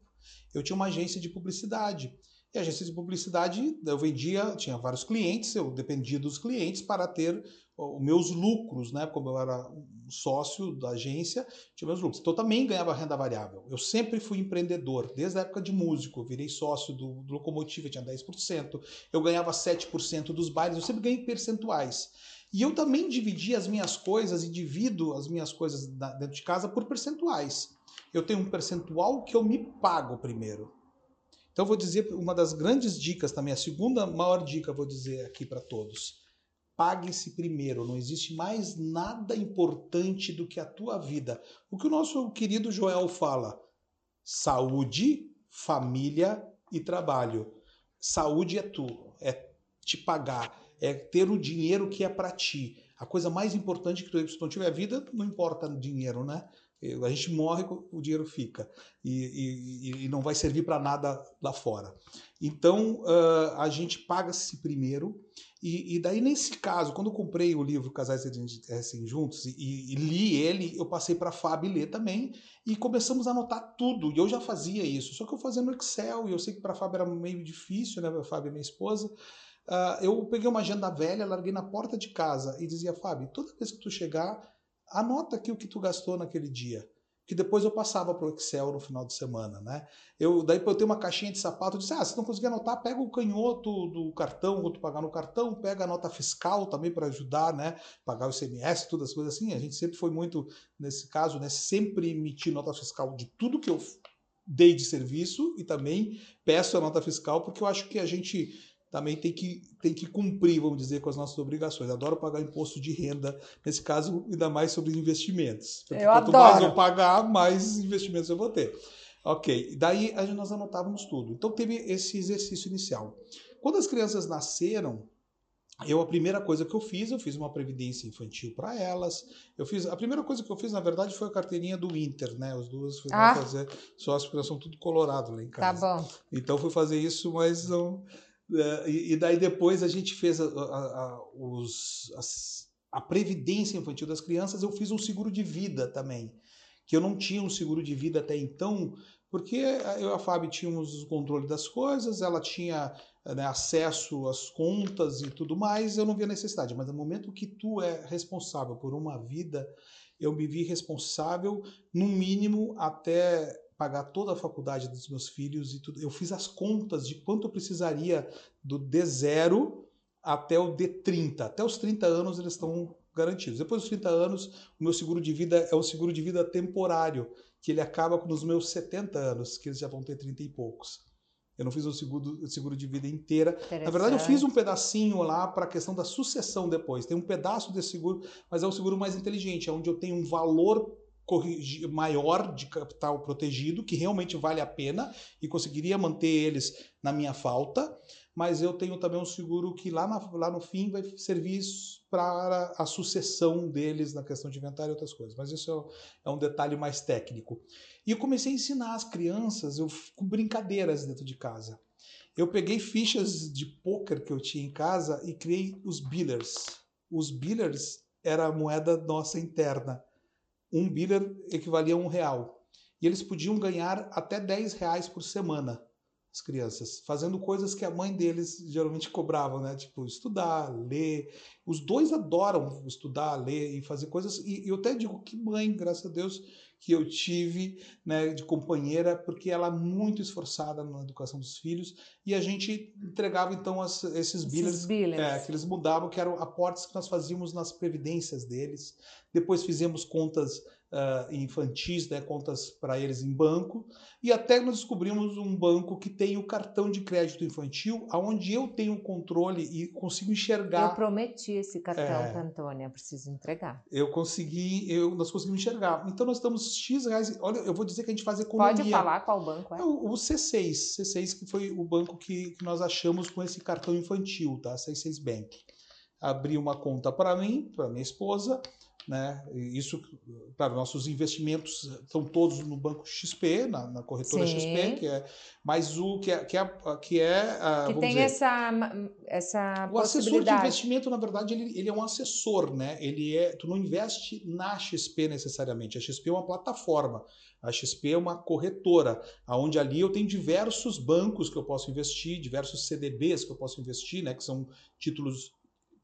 Eu tinha uma agência de publicidade. E a agência de publicidade, eu vendia, tinha vários clientes, eu dependia dos clientes para ter os meus lucros, né? Como eu era sócio da agência, tinha meus lucros. Então eu também ganhava renda variável. Eu sempre fui empreendedor, desde a época de músico. Eu virei sócio do, do Locomotiva, tinha 10%. Eu ganhava 7% dos bailes, eu sempre ganhei percentuais. E eu também dividi as minhas coisas e divido as minhas coisas dentro de casa por percentuais. Eu tenho um percentual que eu me pago primeiro. Então vou dizer uma das grandes dicas também, a segunda maior dica vou dizer aqui para todos. Pague-se primeiro, não existe mais nada importante do que a tua vida. O que o nosso querido Joel fala: saúde, família e trabalho. Saúde é tu, é te pagar, é ter o dinheiro que é para ti. A coisa mais importante que tu, se não tiver vida, não importa dinheiro, né? A gente morre, o dinheiro fica e, e, e não vai servir para nada lá fora. Então uh, a gente paga-se primeiro. E, e, daí, nesse caso, quando eu comprei o livro Casais Assim Juntos e, li ele, eu passei para a Fábio ler também e começamos a anotar tudo. E eu já fazia isso, só que eu fazia no Excel e eu sei que para a Fábio era meio difícil, né? Fábio é minha esposa. Uh, eu peguei uma agenda velha, larguei na porta de casa e dizia, Fábio, toda vez que tu chegar, anota aqui o que tu gastou naquele dia. Que depois eu passava para o Excel no final de semana, né? Eu, daí eu tenho uma caixinha de sapato, eu disse, ah, se não conseguir anotar, pega o canhoto do cartão, ou tu pagar no cartão, pega a nota fiscal também para ajudar, né? Pagar o ICMS, todas as coisas assim. A gente sempre foi muito, nesse caso, né? Sempre emitir nota fiscal de tudo que eu dei de serviço e também peço a nota fiscal, porque eu acho que a gente também tem que, tem que cumprir, vamos dizer, com as nossas obrigações. Adoro pagar imposto de renda, nesse caso, ainda mais sobre investimentos. Porque eu quanto adoro. mais eu pagar, mais investimentos eu vou ter. Ok, daí nós anotávamos tudo. Então teve esse exercício inicial. Quando as crianças nasceram, eu a primeira coisa que eu fiz, eu fiz uma previdência infantil para elas. Eu fiz a primeira coisa que eu fiz, na verdade, foi a carteirinha do Inter, né? Os duas fui ah. fazer porque nós somos tudo colorado lá em tá casa. Tá bom. Então fui fazer isso, mas não é, e, daí depois a gente fez a, a, a, os, a, previdência infantil das crianças, eu fiz um seguro de vida também, que eu não tinha um seguro de vida até então, porque eu e a Fábio tínhamos o controle das coisas, ela tinha né, acesso às contas e tudo mais, eu não via necessidade. Mas no momento que tu é responsável por uma vida, eu me vi responsável, no mínimo, até pagar toda a faculdade dos meus filhos e tudo. Eu fiz as contas de quanto eu precisaria do D0 até o D30. Até os 30 anos eles estão garantidos. Depois dos 30 anos, o meu seguro de vida é um seguro de vida temporário, que ele acaba nos meus 70 anos, que eles já vão ter 30 e poucos. Eu não fiz o seguro, seguro de vida inteira. Na verdade, eu fiz um pedacinho lá para a questão da sucessão depois. Tem um pedaço desse seguro, mas é o seguro mais inteligente, é onde eu tenho um valor maior de capital protegido, que realmente vale a pena e conseguiria manter eles na minha falta, mas eu tenho também um seguro que lá, na, lá no fim vai servir para a sucessão deles na questão de inventário e outras coisas. Mas isso é, é um detalhe mais técnico. E eu comecei a ensinar as crianças eu, com brincadeiras dentro de casa. Eu peguei fichas de poker que eu tinha em casa e criei os billers. Os billers era a moeda nossa interna um biller equivalia a um real. E eles podiam ganhar até 10 reais por semana, as crianças, fazendo coisas que a mãe deles geralmente cobrava, né? Tipo, estudar, ler. Os dois adoram estudar, ler e fazer coisas. E eu até digo que mãe, graças a Deus, que eu tive né, de companheira, porque ela é muito esforçada na educação dos filhos, e a gente entregava então as, esses billers, é, que eles mudavam, que eram aportes que nós fazíamos nas previdências deles. Depois fizemos contas uh, infantis, né, contas para eles em banco, e até nós descobrimos um banco que tem o cartão de crédito infantil, aonde eu tenho o controle e consigo enxergar. Eu prometi esse cartão é, para Antônia, preciso entregar. Eu consegui, eu, nós conseguimos enxergar. Então nós estamos X reais. Olha, eu vou dizer que a gente faz economia. Pode falar qual banco é? O, o C6, C6 que foi o banco que, que nós achamos com esse cartão infantil, tá? C6 Bank. Abri uma conta para mim, para minha esposa, né? Isso, claro, nossos investimentos estão todos no banco XP, na, na corretora Sim. XP, que é, mas o que é que é, que é que tem dizer, essa essa o assessor de investimento na verdade ele, ele é um assessor, né? Ele é tu não investe na XP necessariamente. A XP é uma plataforma. A XP é uma corretora, aonde ali eu tenho diversos bancos que eu posso investir, diversos CDBs que eu posso investir, né? Que são títulos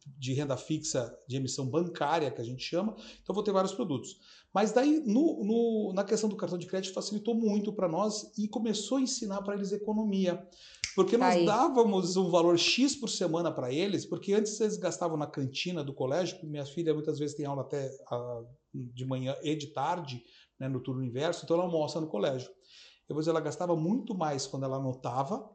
de renda fixa de emissão bancária, que a gente chama, então vou ter vários produtos. Mas daí, no, no, na questão do cartão de crédito, facilitou muito para nós e começou a ensinar para eles economia. Porque nós Aí. dávamos um valor X por semana para eles, porque antes eles gastavam na cantina do colégio, minha filha muitas vezes tem aula até uh, de manhã e de tarde, né, no turno inverso, então ela almoça no colégio. Depois ela gastava muito mais quando ela anotava,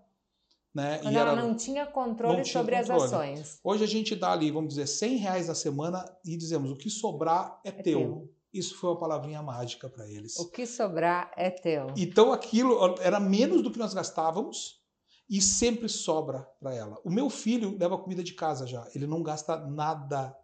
né? Quando e ela era, não tinha controle não tinha sobre controle. as ações. Hoje a gente dá ali, vamos dizer, 100 reais na semana e dizemos o que sobrar é, é teu. teu. Isso foi uma palavrinha mágica para eles. O que sobrar é teu. Então aquilo era menos do que nós gastávamos e sempre sobra para ela. O meu filho leva comida de casa já. Ele não gasta nada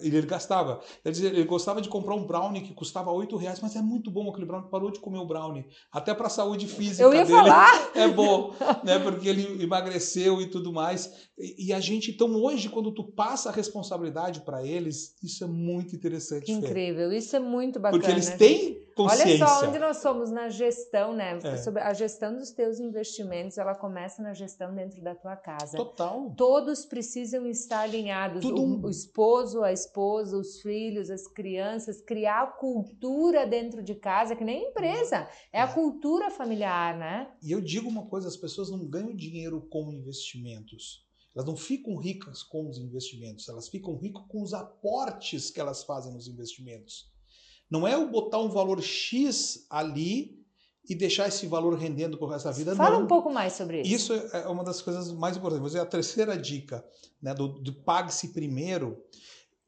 ele gastava. Ele, ele gostava de comprar um brownie que custava 8 reais, mas é muito bom aquele brownie. Parou de comer o brownie. Até para a saúde física Eu ia dele falar. é bom, né? Porque ele emagreceu e tudo mais. E, e a gente, então, hoje, quando tu passa a responsabilidade para eles, isso é muito interessante. Incrível, Fê. isso é muito bacana. Porque eles têm consciência. Olha só onde nós somos na gestão, né? É. Sobre a gestão dos teus investimentos, ela começa na gestão dentro da tua casa. Total. Todos precisam estar alinhados. Tudo... O, o esposo, a esposa, os filhos, as crianças, criar a cultura dentro de casa, que nem empresa, é, é a cultura familiar, né? E eu digo uma coisa, as pessoas não ganham dinheiro com investimentos. Elas não ficam ricas com os investimentos, elas ficam ricas com os aportes que elas fazem nos investimentos. Não é o botar um valor X ali e deixar esse valor rendendo por resto da vida. Fala não. um pouco mais sobre isso. Isso é uma das coisas mais importantes. Vou dizer a terceira dica, né, do, do pague-se primeiro.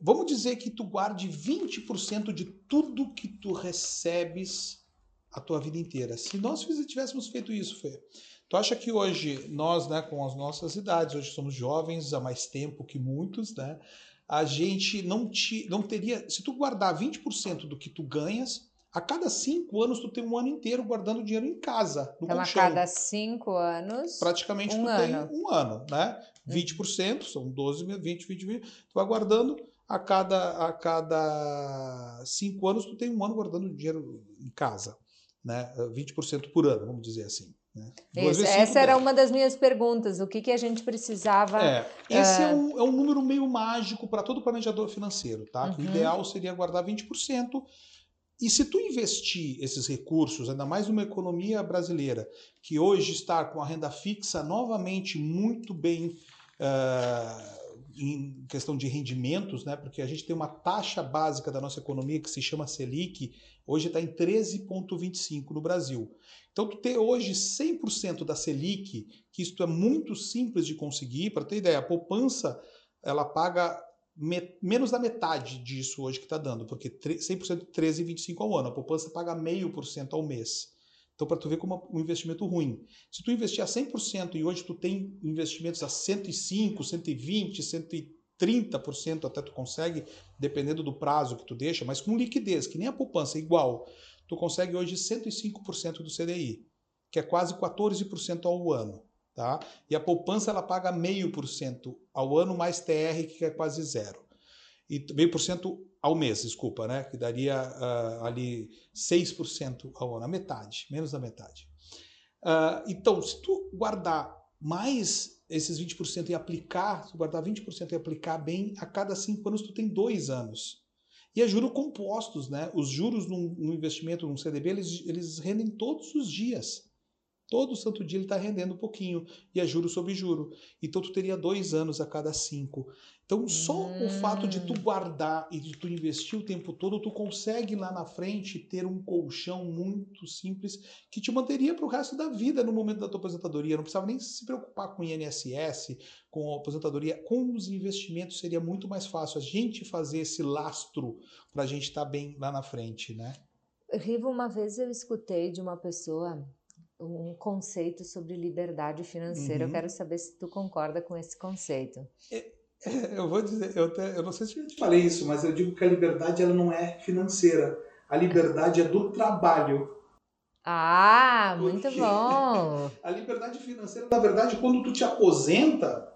Vamos dizer que tu guarde 20% de tudo que tu recebes a tua vida inteira. Se nós tivéssemos feito isso, Fê, tu acha que hoje nós, né, com as nossas idades, hoje somos jovens há mais tempo que muitos, né? A gente não, te, não teria. Se tu guardar 20% do que tu ganhas, a cada cinco anos tu tem um ano inteiro guardando dinheiro em casa, no então, colchão. a cada cinco anos. Praticamente um tu ano. tem um ano, né? 20%, hum. são 12, 20, 20, 20. Tu vai guardando a cada, a cada cinco anos, tu tem um ano guardando dinheiro em casa, né? 20% por ano, vamos dizer assim. Isso, essa era uma das minhas perguntas. O que, que a gente precisava. É, esse uh... é, um, é um número meio mágico para todo planejador financeiro, tá? Uhum. O ideal seria guardar 20%. E se tu investir esses recursos, ainda mais numa economia brasileira, que hoje está com a renda fixa novamente muito bem uh, em questão de rendimentos, né? Porque a gente tem uma taxa básica da nossa economia que se chama Selic, hoje está em 13,25 no Brasil. Então, tu ter hoje 100% da Selic, que isto é muito simples de conseguir, para ter ideia, a poupança ela paga menos da metade disso hoje que está dando, porque 100% 13,25 ao ano, a poupança paga meio por cento ao mês. Então, para tu ver como é um investimento ruim. Se tu investir a 100% e hoje tu tem investimentos a 105, 120, 130% até tu consegue, dependendo do prazo que tu deixa, mas com liquidez, que nem a poupança, é igual tu consegue hoje 105% do CDI, que é quase 14% ao ano. Tá? E a poupança ela paga meio por cento ao ano mais TR, que é quase zero. E meio por cento ao mês, desculpa, né? Que daria uh, ali 6% ao ano, a metade, menos da metade. Uh, então, se tu guardar mais esses 20% e aplicar, se tu guardar 20% e aplicar bem, a cada cinco anos tu tem dois anos. E é juros compostos, né? Os juros num, num investimento, num CDB, eles, eles rendem todos os dias. Todo santo dia ele está rendendo um pouquinho. E é juro sobre juro. Então tu teria dois anos a cada cinco. Então, só hum. o fato de tu hum. guardar e de tu investir o tempo todo, tu consegue lá na frente ter um colchão muito simples que te manteria para o resto da vida no momento da tua aposentadoria. Não precisava nem se preocupar com INSS, com a aposentadoria. Com os investimentos seria muito mais fácil a gente fazer esse lastro para a gente estar tá bem lá na frente, né? Riva, uma vez eu escutei de uma pessoa um conceito sobre liberdade financeira. Uhum. Eu quero saber se tu concorda com esse conceito. É É, eu vou dizer, eu, te, eu não sei se eu te falei isso, mas eu digo que a liberdade ela não é financeira. A liberdade é do trabalho. Ah, muito bom. A liberdade financeira, na verdade, quando tu te aposenta,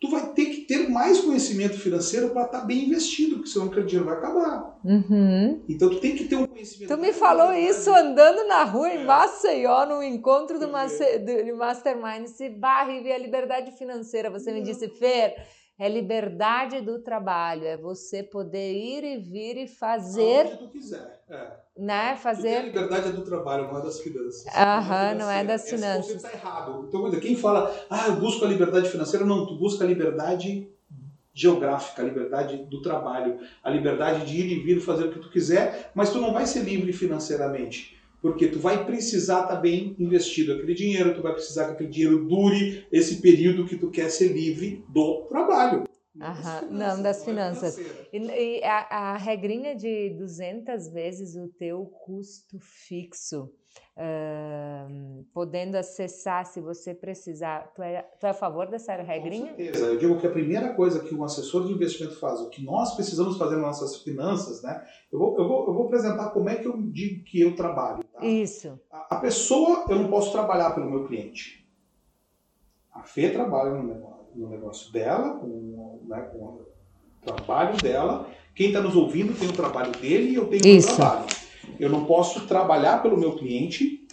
tu vai ter que ter mais conhecimento financeiro para estar tá bem investido, porque senão o dinheiro vai acabar. Uhum. Então tu tem que ter um conhecimento. Tu me falou isso andando na rua em é. Maceió, no encontro do, Mace... do Mastermind, se barre e a liberdade financeira. Você me disse, Fer, é liberdade do trabalho, é você poder ir e vir e fazer. Onde tu quiser. É. Né? Fazer. a liberdade é do trabalho, não é das finanças. Aham, não é das finanças. Esse está errado. Então, quem fala, ah, eu busco a liberdade financeira, não, tu busca a liberdade geográfica, a liberdade do trabalho, a liberdade de ir e vir fazer o que tu quiser, mas tu não vai ser livre financeiramente. Porque tu vai precisar estar tá bem investido aquele dinheiro, tu vai precisar que aquele dinheiro dure esse período que tu quer ser livre do trabalho. Aham, não, das finanças. E, e a, a, regrinha de 200 vezes o teu custo fixo, uh, podendo acessar se você precisar. Tu é, tu é a favor dessa regrinha? Com certeza. Eu digo que a primeira coisa que um assessor de investimento faz, o que nós precisamos fazer nas nossas finanças, né? Eu vou, eu vou, eu vou apresentar como é que eu digo que eu trabalho. Tá? Isso. A, a pessoa, eu não posso trabalhar pelo meu cliente. A Fê trabalha no negócio no negócio dela, com, né, com o trabalho dela. Quem está nos ouvindo tem o trabalho dele e eu tenho o meu trabalho. Eu não posso trabalhar pelo meu cliente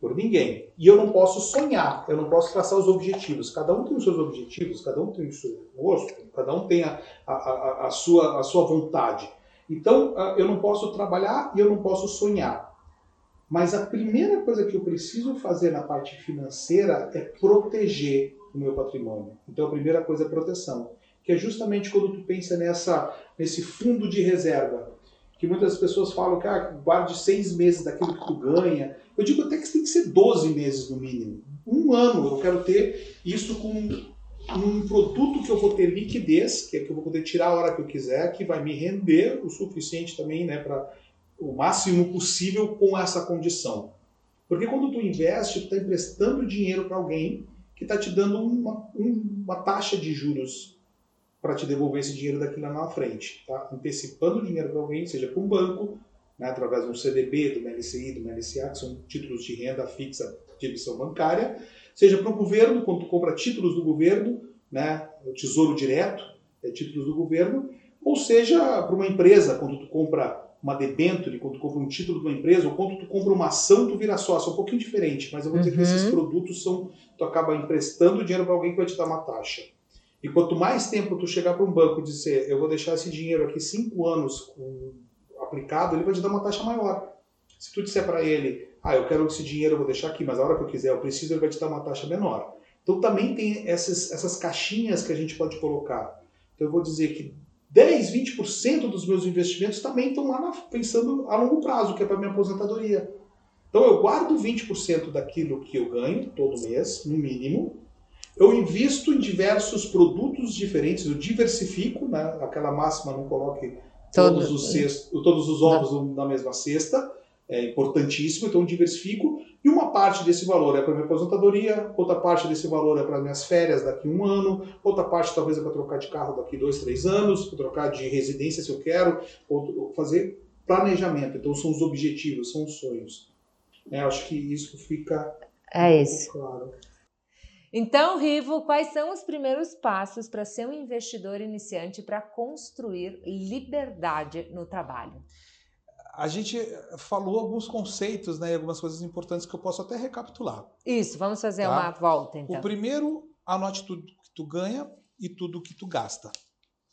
por ninguém. E eu não posso sonhar, eu não posso traçar os objetivos. Cada um tem os seus objetivos, cada um tem o seu gosto, cada um tem a, a, a, a sua, a sua vontade. Então, ah, eu não posso trabalhar e eu não posso sonhar. Mas a primeira coisa que eu preciso fazer na parte financeira é proteger o meu patrimônio. Então a primeira coisa é proteção, que é justamente quando tu pensa nessa, nesse fundo de reserva, que muitas pessoas falam que ah, guarde seis meses daquilo que tu ganha. Eu digo até que tem que ser 12 meses no mínimo. Um ano eu quero ter isso com um produto que eu vou ter liquidez, que é que eu vou poder tirar a hora que eu quiser, que vai me render o suficiente também, né, para o máximo possível com essa condição. Porque quando tu investe, tu está emprestando dinheiro para alguém que está te dando uma, uma taxa de juros para te devolver esse dinheiro daqui lá na frente. Tá? Antecipando o dinheiro para alguém, seja para um banco, né, através de um CDB, do MLCI, do MLCA, que são títulos de renda fixa de emissão bancária, seja para o governo, quando tu compra títulos do governo, né, o Tesouro Direto, é títulos do governo, ou seja para uma empresa, quando tu compra uma debênture, quando tu compra um título de uma empresa, ou quando tu compra uma ação, tu vira sócio. É um pouquinho diferente, mas eu vou dizer uhum. que esses produtos são. Tu acaba emprestando dinheiro para alguém que vai te dar uma taxa. E quanto mais tempo tu chegar para um banco e dizer, eu vou deixar esse dinheiro aqui cinco anos com, aplicado, ele vai te dar uma taxa maior. Se tu disser para ele, ah, eu quero esse dinheiro, eu vou deixar aqui, mas a hora que eu quiser, eu preciso, ele vai te dar uma taxa menor. Então também tem essas, essas caixinhas que a gente pode colocar. Então eu vou dizer que 10, 20% dos meus investimentos também estão lá na, pensando a longo prazo, que é para minha aposentadoria. Então eu guardo 20% daquilo que eu ganho todo mês, no mínimo. Eu invisto em diversos produtos diferentes, eu diversifico, né? aquela máxima não coloque todos, os, cestos, todos os ovos na mesma cesta, é importantíssimo, então eu diversifico. E uma parte desse valor é para minha aposentadoria, outra parte desse valor é para minhas férias daqui a um ano, outra parte talvez é para trocar de carro daqui dois, três anos, para trocar de residência se eu quero, ou fazer planejamento. Então são os objetivos, são os sonhos. É, acho que isso fica é isso. claro. Então, Rivo, quais são os primeiros passos para ser um investidor iniciante para construir liberdade no trabalho? a gente falou alguns conceitos, né, algumas coisas importantes que eu posso até recapitular. Isso, vamos fazer tá? uma volta então. O primeiro, anote tudo que tu ganha e tudo que tu gasta.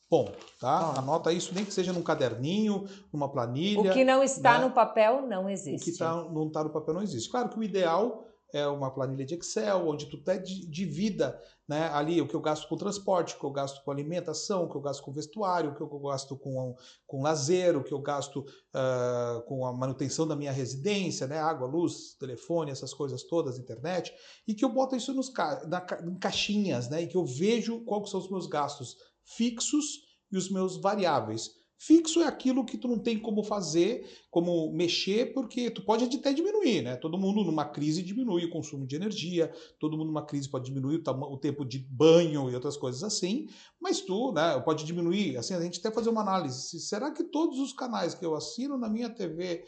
Ponto, tá? Anota isso, nem que seja num caderninho, numa planilha. O que não está né? no papel não existe. O que tá, não está no papel não existe. Claro que o ideal é uma planilha de Excel, onde tu até divida né, ali o que eu gasto com transporte, o que eu gasto com alimentação, o que eu gasto com vestuário, o que eu gasto com, com lazer, o que eu gasto uh, com a manutenção da minha residência, né, água, luz, telefone, essas coisas todas, internet, e que eu boto isso nos ca na, em caixinhas, né, e que eu vejo quais são os meus gastos fixos e os meus variáveis. Fixo é aquilo que tu não tem como fazer, como mexer, porque tu pode até diminuir, né? Todo mundo numa crise diminui o consumo de energia, todo mundo numa crise pode diminuir o, o tempo de banho e outras coisas assim, mas tu, né, pode diminuir, assim, a gente até fazer uma análise. Será que todos os canais que eu assino na minha TV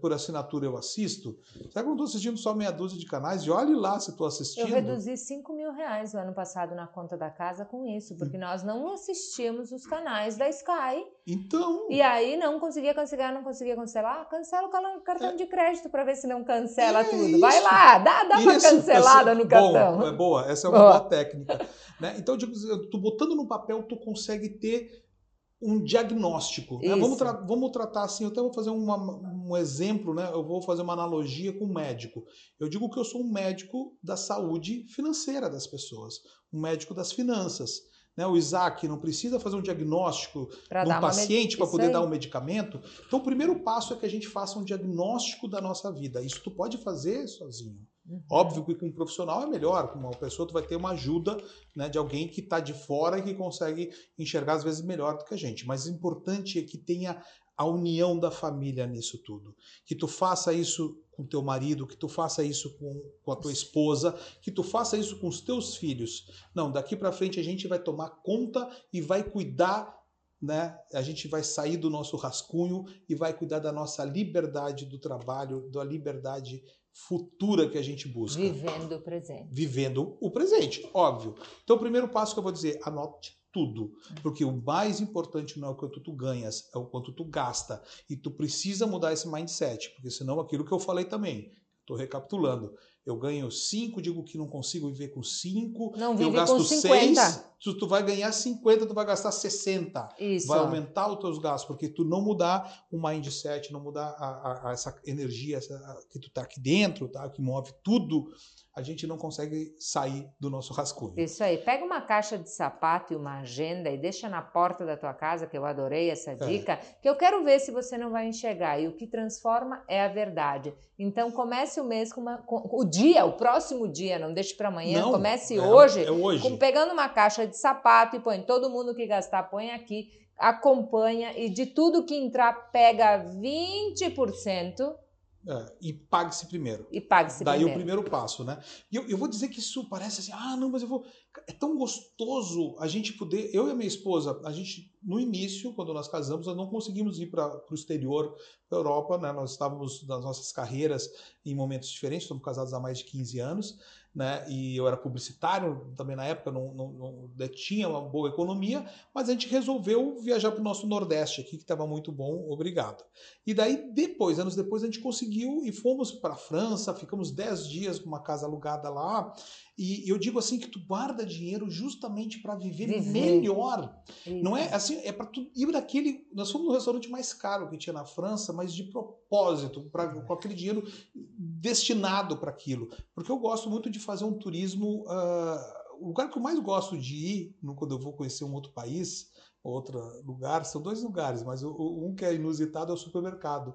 por assinatura eu assisto, será que eu não estou assistindo só meia dúzia de canais? E olhe lá se estou assistindo. Eu reduzi 5 mil reais o ano passado na conta da casa com isso, porque nós não assistimos os canais da Sky. Então. E aí não conseguia cancelar, não conseguia cancelar. Cancela o cartão é. de crédito para ver se não cancela é tudo. Isso. Vai lá, dá, dá uma cancelada no cartão. É boa, essa é uma boa, boa técnica. Né? Então, tipo, tu botando no papel, tu consegue ter um diagnóstico. Né? Vamos, tra vamos tratar assim, eu até vou fazer uma, um exemplo, né? eu vou fazer uma analogia com o médico. Eu digo que eu sou um médico da saúde financeira das pessoas, um médico das finanças. Né? O Isaac não precisa fazer um diagnóstico de um paciente para poder dar um medicamento. Então, o primeiro passo é que a gente faça um diagnóstico da nossa vida. Isso tu pode fazer sozinho. Uhum. Óbvio que com um profissional é melhor, com uma pessoa tu vai ter uma ajuda né, de alguém que está de fora e que consegue enxergar às vezes melhor do que a gente. Mas o importante é que tenha a união da família nisso tudo. Que tu faça isso com teu marido, que tu faça isso com, com a tua esposa, que tu faça isso com os teus filhos. Não, daqui para frente a gente vai tomar conta e vai cuidar né? A gente vai sair do nosso rascunho e vai cuidar da nossa liberdade do trabalho, da liberdade futura que a gente busca. Vivendo o presente. Vivendo o presente, óbvio. Então, o primeiro passo que eu vou dizer, anote tudo. Porque o mais importante não é o quanto tu ganhas, é o quanto tu gasta. E tu precisa mudar esse mindset, porque senão aquilo que eu falei também, estou recapitulando, eu ganho 5, digo que não consigo viver com 5, eu gasto 6, tu, tu vai ganhar 50, tu vai gastar 60. Isso. Vai aumentar os teus gastos, porque tu não mudar o mindset, não mudar a, a, a essa energia essa, que tu tá aqui dentro, tá? que move tudo, a gente não consegue sair do nosso rascunho. Isso aí. Pega uma caixa de sapato e uma agenda e deixa na porta da tua casa, que eu adorei essa é. dica, é. que eu quero ver se você não vai enxergar. E o que transforma é a verdade. Então comece o mês com, uma, com o dia, o próximo dia, não deixe para amanhã, não, comece é, hoje, é hoje. Com, pegando uma caixa de sapato e põe todo mundo que gastar, põe aqui, acompanha e de tudo que entrar, pega 20% é, e pague-se primeiro. E pague-se Daí primeiro. o primeiro passo, né? E eu, eu, vou dizer que isso parece assim, ah, não, mas eu vou. É tão gostoso a gente poder. Eu e a minha esposa, a gente, no início, quando nós casamos, nós não conseguimos ir para o exterior, para a Europa, né? Nós estávamos nas nossas carreiras em momentos diferentes, estamos casados há mais de 15 anos né? E eu era publicitário também na época, não, não, não tinha uma boa economia, mas a gente resolveu viajar para o nosso Nordeste aqui, que estava muito bom, obrigado. E daí, depois, anos depois, a gente conseguiu e fomos para a França, ficamos 10 dias numa casa alugada lá. E eu digo assim que tu guarda dinheiro justamente para viver, viver, melhor. Isso. Não é assim, é para tu ir daquele. Nós fomos no restaurante mais caro que tinha na França, mas de propósito, pra, com aquele dinheiro destinado para aquilo. Porque eu gosto muito de fazer um turismo. Uh, o lugar que eu mais gosto de ir, quando eu vou conhecer um outro país, outro lugar, são dois lugares, mas um que é inusitado é o supermercado.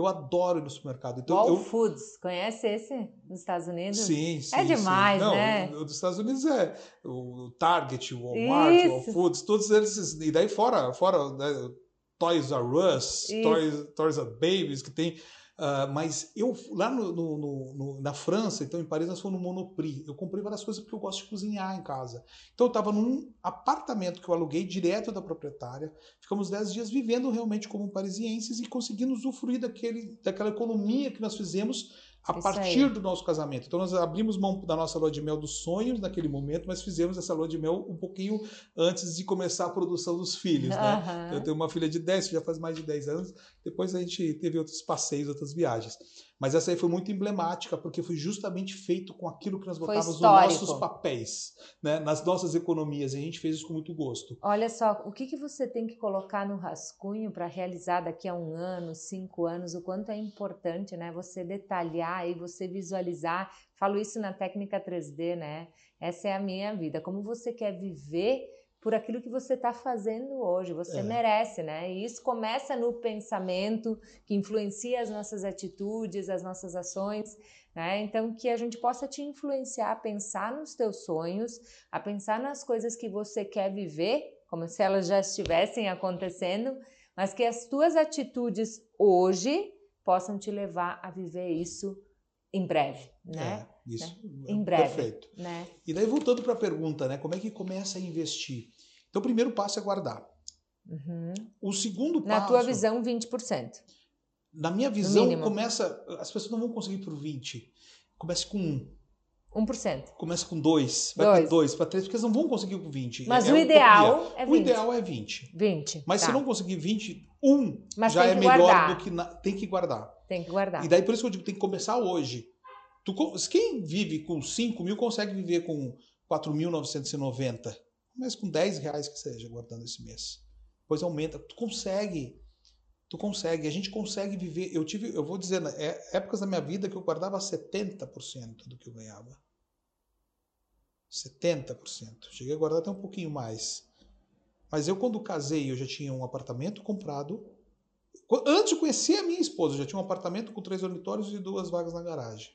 Eu adoro ir no supermercado. Então, Whole eu... Foods, conhece esse dos Estados Unidos? Sim, sim. É demais, sim. Não, né? O, o, dos Estados Unidos é o Target, o Walmart, o Whole Foods, todos eles. E daí fora, fora né, Toys R Us, Toys, Toys R Babies, que tem Uh, mas eu, lá no, no, no, na França, então em Paris, nós fomos no Monoprix. Eu comprei várias coisas porque eu gosto de cozinhar em casa. Então eu estava num apartamento que eu aluguei direto da proprietária. Ficamos 10 dias vivendo realmente como parisienses e conseguindo usufruir daquele, daquela economia que nós fizemos a Isso partir aí. do nosso casamento. Então nós abrimos mão da nossa lua de mel dos sonhos naquele momento, mas fizemos essa lua de mel um pouquinho antes de começar a produção dos filhos, né? Eu tenho uma filha de 10, que já faz mais de 10 anos. Depois a gente teve outros passeios, outras viagens. Mas essa aí foi muito emblemática, porque foi justamente feito com aquilo que nós botávamos nos nossos papéis, né? nas nossas economias, e a gente fez isso com muito gosto. Olha só, o que, que você tem que colocar no rascunho para realizar daqui a um ano, cinco anos, o quanto é importante né? você detalhar e você visualizar. Falo isso na técnica 3D, né? Essa é a minha vida. Como você quer viver por aquilo que você está fazendo hoje. Você é. merece, né? E isso começa no pensamento, que influencia as nossas atitudes, as nossas ações. Né? Então, que a gente possa te influenciar a pensar nos teus sonhos, a pensar nas coisas que você quer viver, como se elas já estivessem acontecendo, mas que as tuas atitudes hoje possam te levar a viver isso em breve, né? É, isso. Né? Em breve. Perfeito. Né? E daí, voltando para a pergunta, né? Como é que começa a investir? Então, o primeiro passo é guardar. Uhum. O segundo Na passo. tua visão, 20%. Na minha visão, começa. As pessoas não vão conseguir por 20. Comece com 1. 1%. Começa com 2. Vai Dois. para 2, para 3, porque eles não vão conseguir com 20. Mas É o utopia. ideal é 20. O ideal é 20. 20. Mas tá. se não conseguir 20, 1 Mas já é melhor guardar. do que. Na... Tem que guardar. Tem que guardar. E daí por isso que eu digo, tem que começar hoje. Tu, quem vive com 5 mil consegue viver com 4.990. Mas com 10 reais que seja guardando esse mês. Depois aumenta. Tu consegue. Tu consegue. A gente consegue viver. Eu tive, eu vou dizer, né, é, épocas da minha vida que eu guardava 70% do que eu ganhava. 70%. Cheguei a guardar até um pouquinho mais. Mas eu, quando casei, eu já tinha um apartamento comprado. Antes de conhecer a minha esposa, eu já tinha um apartamento com três dormitórios e duas vagas na garagem.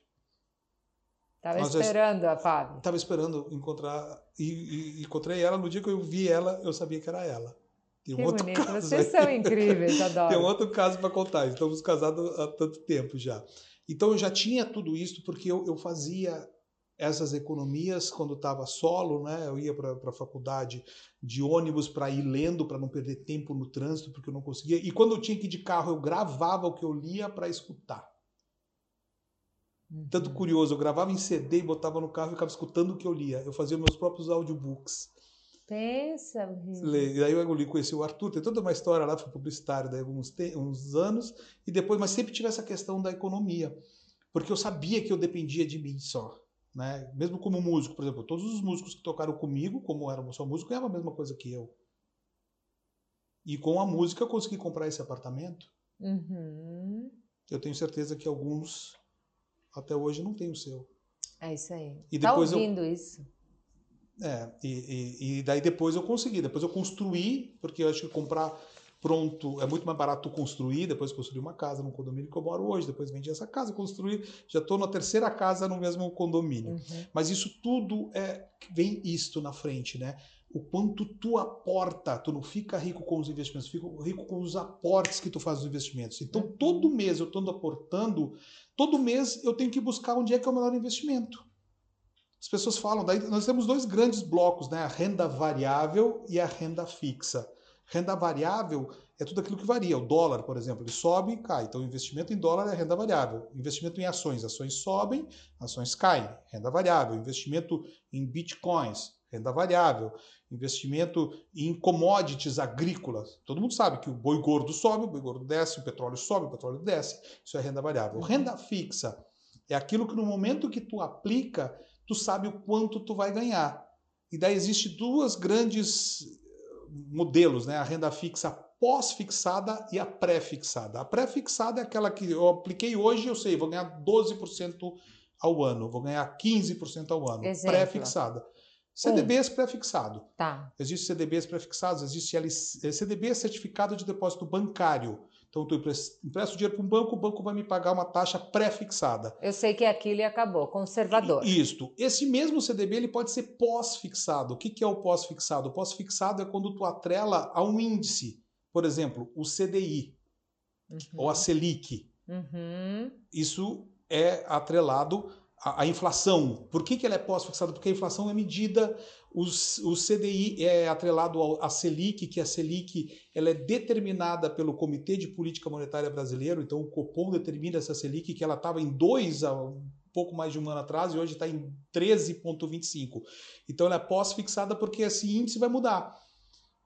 Tava Nós já- esperando a Fábio. Estava esperando encontrar e, e- e encontrei ela. No dia que eu vi ela, eu sabia que era ela. Tem um Que outro bonito. caso. Vocês aí. são incríveis, adoro. Tem um outro caso para contar. Estamos casados há tanto tempo já. Então eu já tinha tudo isso porque eu, eu fazia essas economias quando estava solo, né? Eu ia para a faculdade de ônibus para ir lendo, para não perder tempo no trânsito, porque eu não conseguia. E quando eu tinha que ir de carro, eu gravava o que eu lia para escutar. Uhum. Tanto curioso, eu gravava em CD e botava no carro e ficava escutando o que eu lia. Eu fazia meus próprios audiobooks. Pensa. E daí eu ali conheci o Arthur, tem toda uma história lá, fui publicitário daí uns, te- uns anos, e depois, mas sempre tive essa questão da economia, porque eu sabia que eu dependia de mim só. Né? Mesmo como músico, por exemplo, todos os músicos que tocaram comigo, como eram só músico, ganhavam a mesma coisa que eu. E com a música eu consegui comprar esse apartamento. Uhum. Eu tenho certeza que alguns até hoje não têm o seu. É isso aí. E tá depois eu- ouvindo isso? É, e, e, e daí depois eu consegui. Depois eu construí, porque eu acho que comprar pronto é muito mais barato construir. Depois construir uma casa no condomínio que eu moro hoje. Depois vendi essa casa, construí. Já estou na terceira casa no mesmo condomínio. Uhum. Mas isso tudo é vem isto na frente, né? O quanto tu aporta, tu não fica rico com os investimentos, fica rico com os aportes que tu faz nos investimentos. Então, Uhum. todo mês eu estou aportando, todo mês eu tenho que buscar onde é que é o melhor investimento. As pessoas falam, daí nós temos dois grandes blocos, né? A renda variável e a renda fixa. Renda variável é tudo aquilo que varia. O dólar, por exemplo, ele sobe e cai. Então, investimento em dólar é renda variável. Investimento em ações, ações sobem, ações caem, renda variável. Investimento em bitcoins, renda variável. Investimento em commodities agrícolas. Todo mundo sabe que o boi gordo sobe, o boi gordo desce, o petróleo sobe, o petróleo desce. Isso é renda variável. Renda fixa é aquilo que no momento que tu aplica, tu sabe o quanto tu vai ganhar. E daí existe duas grandes modelos, né? A renda fixa pós-fixada e a pré-fixada. A pré-fixada é aquela que eu apliquei hoje, eu sei, vou ganhar 12% ao ano, vou ganhar 15% ao ano. Pré-fixada. CDBs pré-fixado. Tá. Existe CDBs pré-fixados, existe LC, CDB é certificado de depósito bancário. Então, eu empresto dinheiro para um banco, o banco vai me pagar uma taxa pré-fixada. Eu sei que aquilo acabou. Conservador. Isto. Esse mesmo CDB ele pode ser pós-fixado. O que, que é o pós-fixado? O pós-fixado é quando tu atrela a um índice. Por exemplo, o CDI Uhum. ou a Selic. Uhum. Isso é atrelado à, à inflação. Por que, que ela é pós-fixada? Porque a inflação é medida, os, o CDI é atrelado à Selic, que a Selic ela é determinada pelo Comitê de Política Monetária Brasileiro, então o Copom determina essa Selic, que ela estava em 2 há um pouco mais de um ano atrás e hoje está em 13,25. Então ela é pós-fixada porque esse índice vai mudar.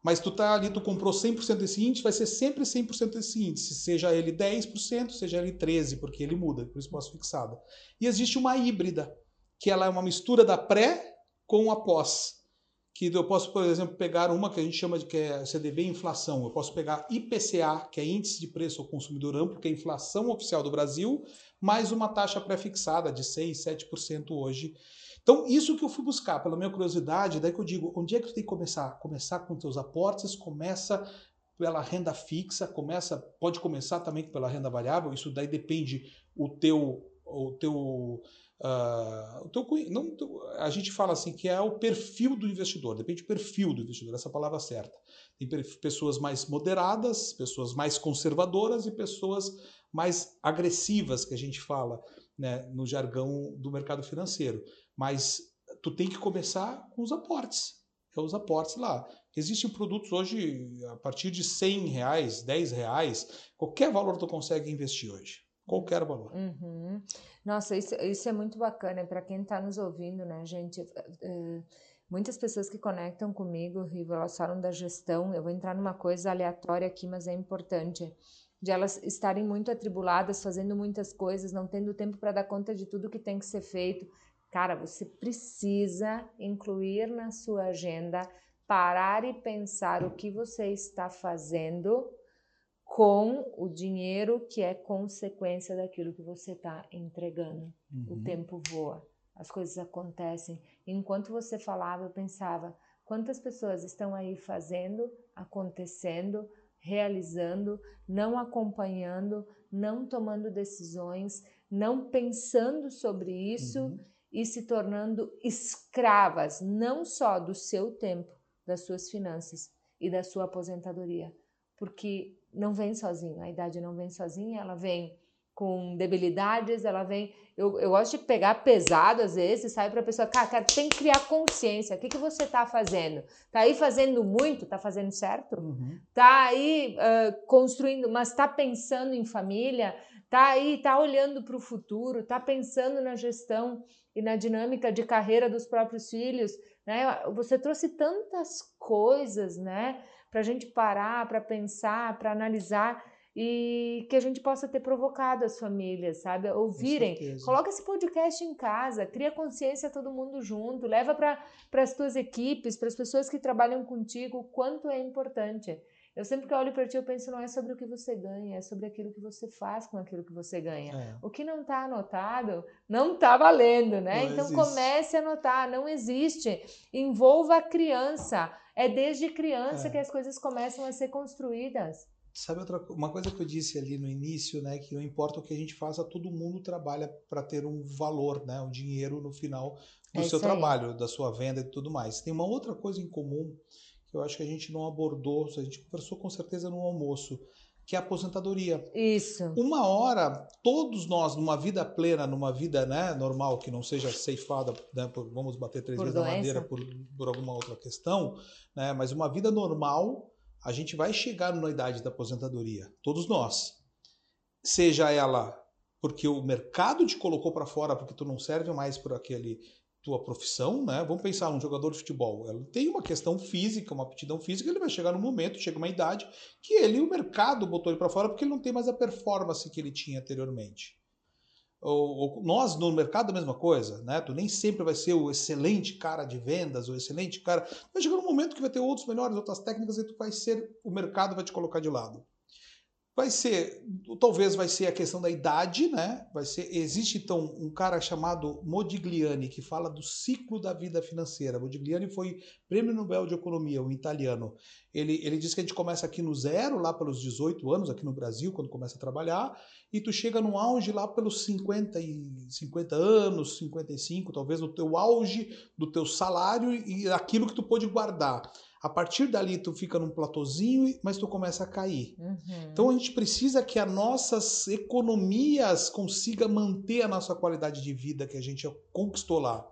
Mas tu tá ali, tu comprou 100% desse índice, vai ser sempre 100% desse índice, seja ele 10%, seja ele 13%, porque ele muda, por isso pós-fixada. E existe uma híbrida, que ela é uma mistura da pré com a pós. Que eu posso, por exemplo, pegar uma que a gente chama de que é CDB inflação. Eu posso pegar IPCA, que é índice de preço ao consumidor amplo, que é a inflação oficial do Brasil, mais uma taxa pré-fixada de 6, 7% hoje. Então, isso que eu fui buscar, pela minha curiosidade, daí que eu digo, onde é que tu tem que começar? Começar com teus aportes, começa pela renda fixa, começa, pode começar também pela renda variável, isso daí depende o teu, o teu Uh, teu, não, a gente fala assim que é o perfil do investidor, depende do perfil do investidor, essa é palavra certa. Tem pessoas mais moderadas, pessoas mais conservadoras e pessoas mais agressivas, que a gente fala né, no jargão do mercado financeiro. Mas tu tem que começar com os aportes. É os aportes lá. Existem produtos hoje a partir de 100 reais, 10 reais, qualquer valor tu consegue investir hoje. Qualquer valor. Uhum. Nossa, isso, isso é muito bacana para quem está nos ouvindo, né, gente? É, muitas pessoas que conectam comigo, Rivo, elas falam da gestão. Eu vou entrar numa coisa aleatória aqui, mas é importante. De elas estarem muito atribuladas, fazendo muitas coisas, não tendo tempo para dar conta de tudo que tem que ser feito. Cara, você precisa incluir na sua agenda, parar e pensar o que você está fazendo com o dinheiro que é consequência daquilo que você está entregando. Uhum. O tempo voa, as coisas acontecem. Enquanto você falava, eu pensava: quantas pessoas estão aí fazendo, acontecendo, realizando, não acompanhando, não tomando decisões, não pensando sobre isso uhum. e se tornando escravas, não só do seu tempo, das suas finanças e da sua aposentadoria. Porque não vem sozinho, a idade não vem sozinha, ela vem com debilidades, ela vem. Eu, eu gosto de pegar pesado às vezes, sabe, para a pessoa, cara, cara, tem que criar consciência. O que, que você está fazendo? Tá aí fazendo muito? Tá fazendo certo? Uhum. Tá aí uh, construindo, mas tá pensando em família? Tá aí, tá olhando para o futuro? Tá pensando na gestão e na dinâmica de carreira dos próprios filhos? Né? Você trouxe tantas coisas, né? Para a gente parar, para pensar, para analisar e que a gente possa ter provocado as famílias, sabe? Ouvirem. Coloca esse podcast em casa, cria consciência todo mundo junto, leva para as tuas equipes, para as pessoas que trabalham contigo, o quanto é importante. Eu sempre que olho para ti, eu penso, não é sobre o que você ganha, é sobre aquilo que você faz com aquilo que você ganha. É. O que não está anotado, não está valendo, né? Não então existe. comece a anotar, não existe. Envolva a criança. É desde criança é. que as coisas começam a ser construídas. Sabe outra uma coisa que eu disse ali no início, né, que não importa o que a gente faça, todo mundo trabalha para ter um valor, né, um dinheiro no final do é seu trabalho, da sua venda e tudo mais. Tem uma outra coisa em comum que eu acho que a gente não abordou, a gente conversou com certeza no almoço, que é a aposentadoria. Isso. Uma hora, todos nós, numa vida plena, numa vida né, normal, que não seja ceifada, né, por, vamos bater três por vezes doença. na madeira por, por alguma outra questão, né, mas uma vida normal, a gente vai chegar na idade da aposentadoria, todos nós. Seja ela porque o mercado te colocou para fora porque tu não serve mais por aquele tua profissão, né? Vamos pensar um jogador de futebol, ele tem uma questão física, uma aptidão física, ele vai chegar no momento, chega uma idade que ele o mercado botou ele para fora porque ele não tem mais a performance que ele tinha anteriormente. Ou, ou, nós no mercado a mesma coisa, né? Tu nem sempre vai ser o excelente cara de vendas, o excelente cara. Vai chegar um momento que vai ter outros melhores, outras técnicas e tu vai ser, o mercado vai te colocar de lado. Vai ser, talvez vai ser a questão da idade, né? Vai ser, existe então um cara chamado Modigliani que fala do ciclo da vida financeira. Modigliani foi prêmio Nobel de Economia, um italiano. Ele, ele diz que a gente começa aqui no zero, lá pelos 18 anos, aqui no Brasil, quando começa a trabalhar, e tu chega no auge lá pelos 50, e, 50 anos, 55, talvez no teu auge do teu salário e aquilo que tu pôde guardar. A partir dali tu fica num platôzinho, mas tu começa a cair. Uhum. Então a gente precisa que as nossas economias consiga manter a nossa qualidade de vida que a gente conquistou lá.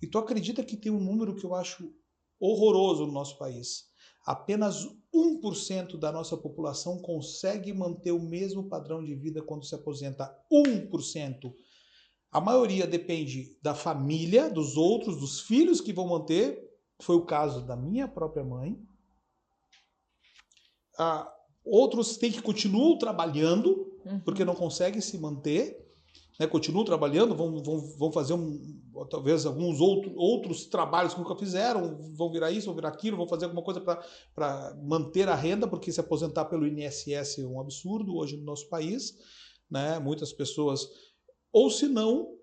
E tu acredita que tem um número que eu acho horroroso no nosso país? Apenas 1% da nossa população consegue manter o mesmo padrão de vida quando se aposenta. 1%. A maioria depende da família, dos outros, dos filhos que vão manter, foi o caso da minha própria mãe. Ah, outros têm que continuar trabalhando, uhum. porque não conseguem se manter. Né, continuam trabalhando, vão, vão, vão fazer um, talvez alguns outro, outros trabalhos que nunca fizeram, vão virar isso, vão virar aquilo, vão fazer alguma coisa para manter a renda, porque se aposentar pelo INSS é um absurdo hoje no nosso país. Né? Muitas pessoas, ou se não,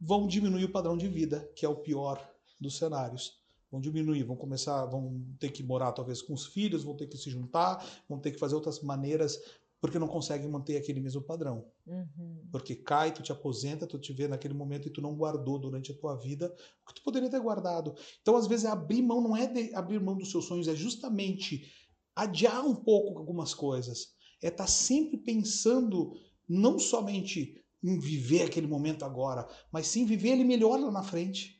vão diminuir o padrão de vida, que é o pior dos cenários vão diminuir, vão começar, vão ter que morar talvez com os filhos, vão ter que se juntar, vão ter que fazer outras maneiras porque não consegue manter aquele mesmo padrão. Uhum. Porque cai, tu te aposenta, tu te vê naquele momento e tu não guardou durante a tua vida o que tu poderia ter guardado. Então, às vezes, abrir mão não é abrir mão dos seus sonhos, é justamente adiar um pouco algumas coisas. É estar tá sempre pensando não somente em viver aquele momento agora, mas sim viver ele melhor lá na frente.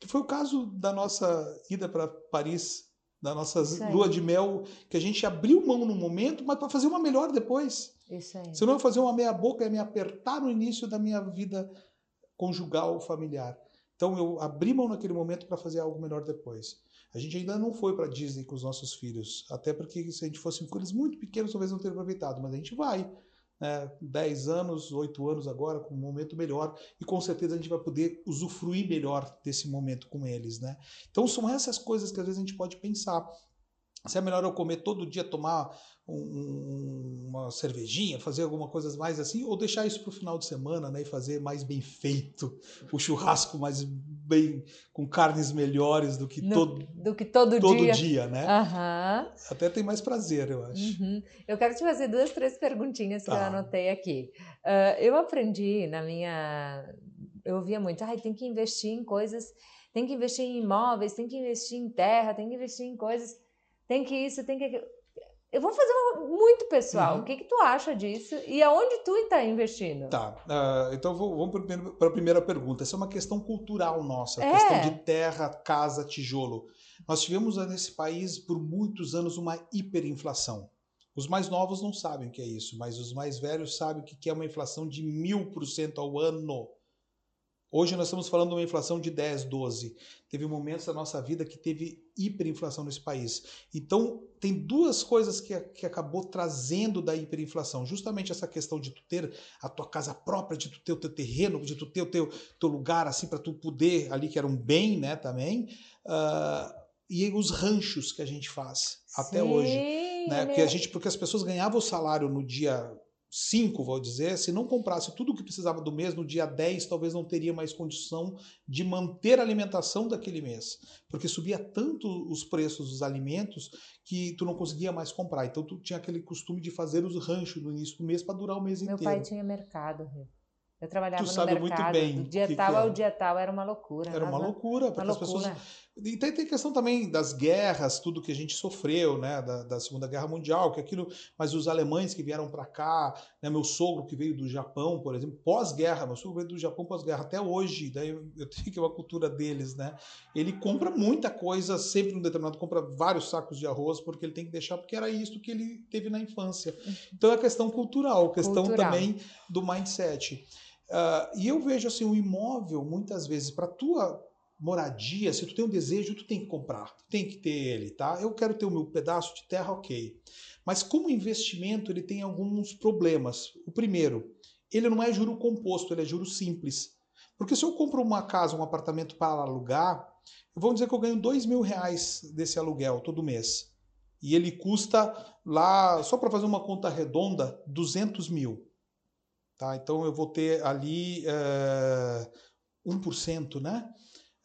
Que foi o caso da nossa ida para Paris da nossa lua de mel, que a gente abriu mão no momento, mas para fazer uma melhor depois. Isso aí. Se eu não fazer uma meia boca, é me apertar no início da minha vida conjugal, familiar. Então eu abri mão naquele momento para fazer algo melhor depois. A gente ainda não foi para Disney com os nossos filhos, até porque se a gente fosse com eles muito pequenos, talvez não teria aproveitado, mas a gente vai né, 10 anos, 8 anos agora, com um momento melhor, e com certeza a gente vai poder usufruir melhor desse momento com eles. Né? Então são essas coisas que às vezes a gente pode pensar. Se é melhor eu comer todo dia, tomar um, uma cervejinha, fazer alguma coisa mais assim, ou deixar isso para o final de semana né, e fazer mais bem feito, o churrasco mais bem, com carnes melhores do que, no, todo, do que todo, todo dia. dia né? Uhum. Até tem mais prazer, eu acho. Uhum. Eu quero te fazer duas, três perguntinhas tá. que eu tá. anotei aqui. Uh, eu aprendi na minha. Eu ouvia muito, ah, tem que investir em coisas, tem que investir em imóveis, tem que investir em terra, tem que investir em coisas, tem que isso, tem que eu vou fazer uma muito pessoal. Uhum. O que, que tu acha disso e aonde tu está investindo? Tá. Uh, então vamos para a primeira pergunta. Essa é uma questão cultural nossa, é. questão de terra, casa, tijolo. Nós tivemos nesse país por muitos anos uma hiperinflação. Os mais novos não sabem o que é isso, mas os mais velhos sabem o que é uma inflação de mil por cento ao ano. Hoje nós estamos falando de uma inflação de 10, 12. Teve momentos da nossa vida que teve hiperinflação nesse país. Então, tem duas coisas que, que acabou trazendo da hiperinflação. Justamente essa questão de tu ter a tua casa própria, de tu ter o teu terreno, de tu ter o teu, teu lugar assim para tu poder, ali que era um bem, né, também. Uh, e os ranchos que a gente faz Sim, até hoje. Né? Porque, a gente, porque as pessoas ganhavam o salário no dia 5, vou dizer, se não comprasse tudo o que precisava do mês no dia 10, talvez não teria mais condição de manter a alimentação daquele mês. Porque subia tanto os preços dos alimentos que tu não conseguia mais comprar. Então tu tinha aquele costume de fazer os ranchos no início do mês para durar o mês Meu inteiro. Meu pai tinha mercado, Eu trabalhava tu no sabe mercado, muito bem do dia que tal que ao dia tal, era uma loucura. Era uma loucura, porque uma as loucura. pessoas e tem, tem questão também das guerras, tudo que a gente sofreu, né, da, da Segunda Guerra Mundial, que aquilo, mas os alemães que vieram para cá, né, meu sogro que veio do Japão, por exemplo, pós-guerra, meu sogro veio do Japão pós-guerra até hoje, daí eu, eu tenho que é uma cultura deles, né? Ele compra muita coisa, sempre um determinado compra vários sacos de arroz porque ele tem que deixar porque era isso que ele teve na infância. Então é questão cultural, questão cultural. também do mindset. Uh, e eu vejo assim o imóvel muitas vezes para tua moradia, se tu tem um desejo, tu tem que comprar, tu tem que ter ele, tá? Eu quero ter o meu pedaço de terra, ok. Mas como investimento, ele tem alguns problemas. O primeiro, ele não é juro composto, ele é juro simples. Porque se eu compro uma casa, um apartamento para alugar, vamos dizer que eu ganho dois mil reais desse aluguel todo mês. E ele custa lá, só para fazer uma conta redonda, 200 mil. Tá? Então eu vou ter ali eh, 1%, né?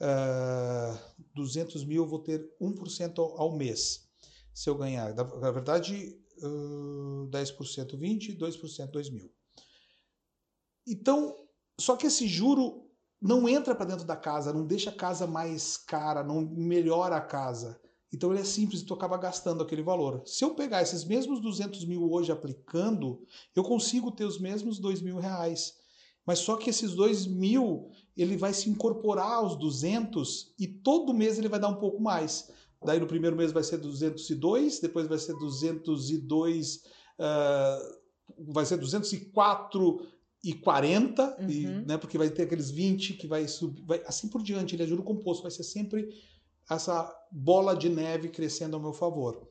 Uh, ah, 200 mil, eu vou ter 1% ao, mês. Se eu ganhar, na, na verdade, uh, 10%, 20, 2%, 2 mil. Então, só que esse juro não entra para dentro da casa, não deixa a casa mais cara, não melhora a casa. Então ele é simples e tu acaba gastando aquele valor. Se eu pegar esses mesmos 200 mil hoje aplicando, eu consigo ter os mesmos 2 mil reais. Mas só que esses 2 mil, ele vai se incorporar aos 200 e todo mês ele vai dar um pouco mais. Daí no primeiro mês vai ser 202, depois vai ser 202, uh, ah, vai ser 204 e 40, uhum. e, né, porque vai ter aqueles 20 que vai subir, vai, assim por diante. Ele é juro composto, vai ser sempre essa bola de neve crescendo ao meu favor.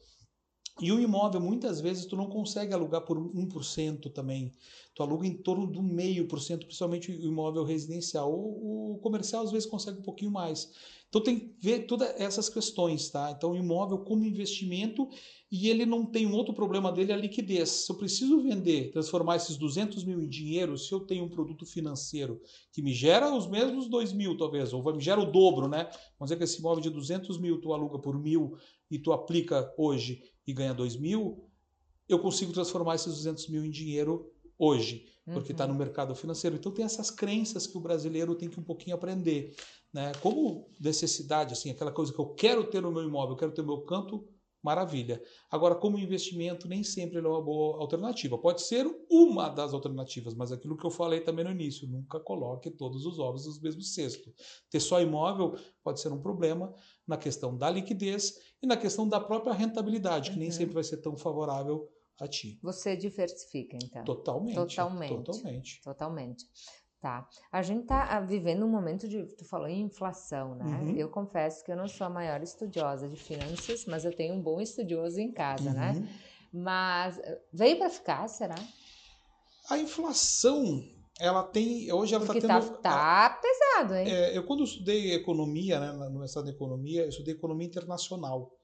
E o imóvel, muitas vezes, tu não consegue alugar por 1% também. Tu aluga em torno do meio por cento, principalmente o imóvel residencial. O, o, comercial, às vezes, consegue um pouquinho mais. Então, tem que ver todas essas questões, tá? Então, imóvel como investimento e ele não tem um outro problema dele, é a liquidez. Se eu preciso vender, transformar esses 200 mil em dinheiro, se eu tenho um produto financeiro que me gera os mesmos 2 mil, talvez, ou me gera o dobro, né? Vamos dizer que esse imóvel de 200 mil tu aluga por mil e tu aplica hoje e ganha 2 mil, eu consigo transformar esses 200 mil em dinheiro hoje, porque está uhum. no mercado financeiro. Então tem essas crenças que o brasileiro tem que um pouquinho aprender. Né? Como necessidade, assim, aquela coisa que eu quero ter no meu imóvel, eu quero ter o meu canto maravilha. Agora, como investimento, nem sempre ele é uma boa alternativa. Pode ser uma das alternativas, mas aquilo que eu falei também no início, nunca coloque todos os ovos no mesmo cesto. Ter só imóvel pode ser um problema na questão da liquidez e na questão da própria rentabilidade, que nem uhum. sempre vai ser tão favorável a ti. Você diversifica, então? Totalmente. Totalmente. Totalmente. Totalmente. Tá. A gente está ah, vivendo um momento de. Tu falou em inflação, né? Uhum. Eu confesso que eu não sou a maior estudiosa de finanças, mas eu tenho um bom estudioso em casa, né? uhum. né? Mas eh, veio para ficar, será? A inflação, ela tem. Hoje ela está tendo. Tá, tá pesado, hein? É, eu, quando estudei economia, né, no Universidade de Economia, eu estudei economia internacional.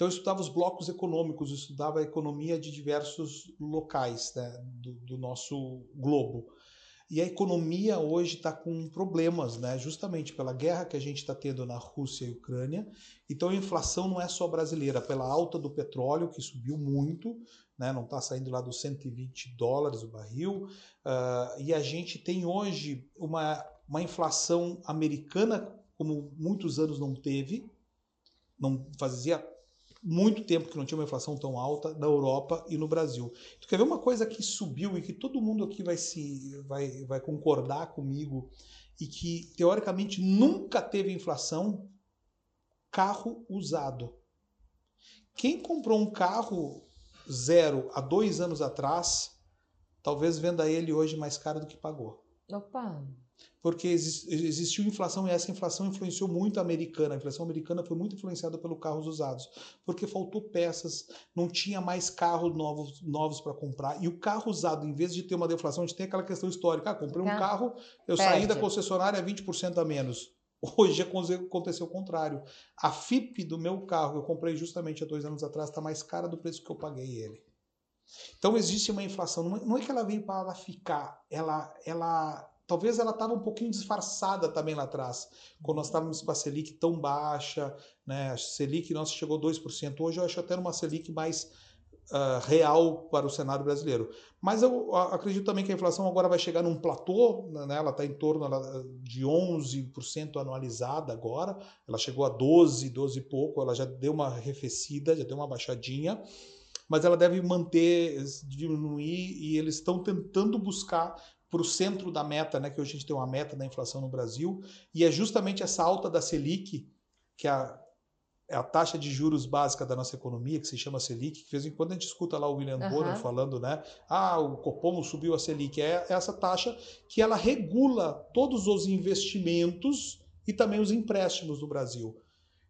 Então, eu estudava os blocos econômicos, eu estudava a economia de diversos locais né, do, do nosso globo. E a economia hoje está com problemas, né? justamente pela guerra que a gente está tendo na Rússia e Ucrânia. Então a inflação não é só brasileira, pela alta do petróleo, que subiu muito, né? não está saindo lá dos 120 dólares o barril. Uh, e a gente tem hoje uma, uma inflação americana como muitos anos não teve, não fazia muito tempo que não tinha uma inflação tão alta na Europa e no Brasil. Tu quer ver uma coisa que subiu e que todo mundo aqui vai se vai, vai concordar comigo e que teoricamente nunca teve inflação? Carro usado. Quem comprou um carro zero há dois anos atrás, talvez venda ele hoje mais caro do que pagou. Opa! Porque existiu inflação e essa inflação influenciou muito a americana. A inflação americana foi muito influenciada pelos carros usados, porque faltou peças, não tinha mais carros novos, novos para comprar. E o carro usado, em vez de ter uma deflação, a gente tem aquela questão histórica. Ah, comprei um carro, eu Perde. saí da concessionária 20% a menos. Hoje aconteceu o contrário. A FIP do meu carro, que eu comprei justamente há dois anos atrás, está mais cara do preço que eu paguei ele. Então existe uma inflação. Não é que ela veio para ficar, ela, ela talvez ela estava um pouquinho disfarçada também lá atrás, quando nós estávamos com a Selic tão baixa, né? A Selic nossa chegou a 2%. Hoje eu acho até uma Selic mais uh, real para o cenário brasileiro. Mas eu acredito também que a inflação agora vai chegar num platô, né? ela está em torno de 11% anualizada agora, ela chegou a 12, 12 e pouco, ela já deu uma arrefecida, já deu uma baixadinha, mas ela deve manter, diminuir, e eles estão tentando buscar para o centro da meta, né, que hoje a gente tem uma meta da inflação no Brasil, e é justamente essa alta da Selic, que é a, é a taxa de juros básica da nossa economia, que se chama Selic, que de vez em quando a gente escuta lá o William uhum. Bonner falando, né, ah, o Copom subiu a Selic, é essa taxa que ela regula todos os investimentos e também os empréstimos no Brasil.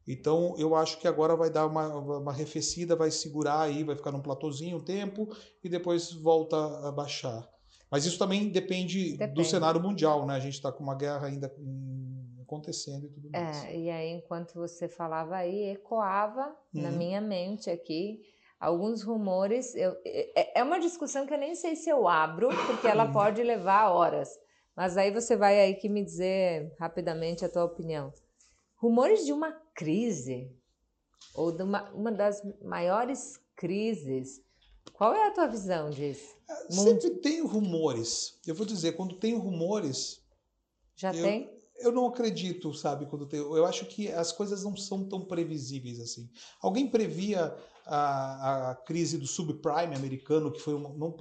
Então, eu acho que agora vai dar uma, uma arrefecida, vai segurar aí, vai ficar num platôzinho um tempo e depois volta a baixar. Mas isso também depende, depende. do cenário mundial, né? A gente está com uma guerra ainda acontecendo e tudo é, mais. É, e aí, enquanto você falava aí, ecoava uhum. na minha mente aqui alguns rumores. Eu, é, é, é uma discussão que eu nem sei se eu abro, porque ela uhum. pode levar horas. Mas aí você vai aí que me dizer rapidamente a tua opinião. Rumores de uma crise, ou de uma, uma das maiores crises qual é a tua visão disso? É, sempre tem rumores. Eu vou dizer, quando tem rumores. Já eu, tem? Eu não acredito, sabe, quando tem. Eu acho que as coisas não são tão previsíveis assim. Alguém previa a, a crise do subprime americano, que foi uma, não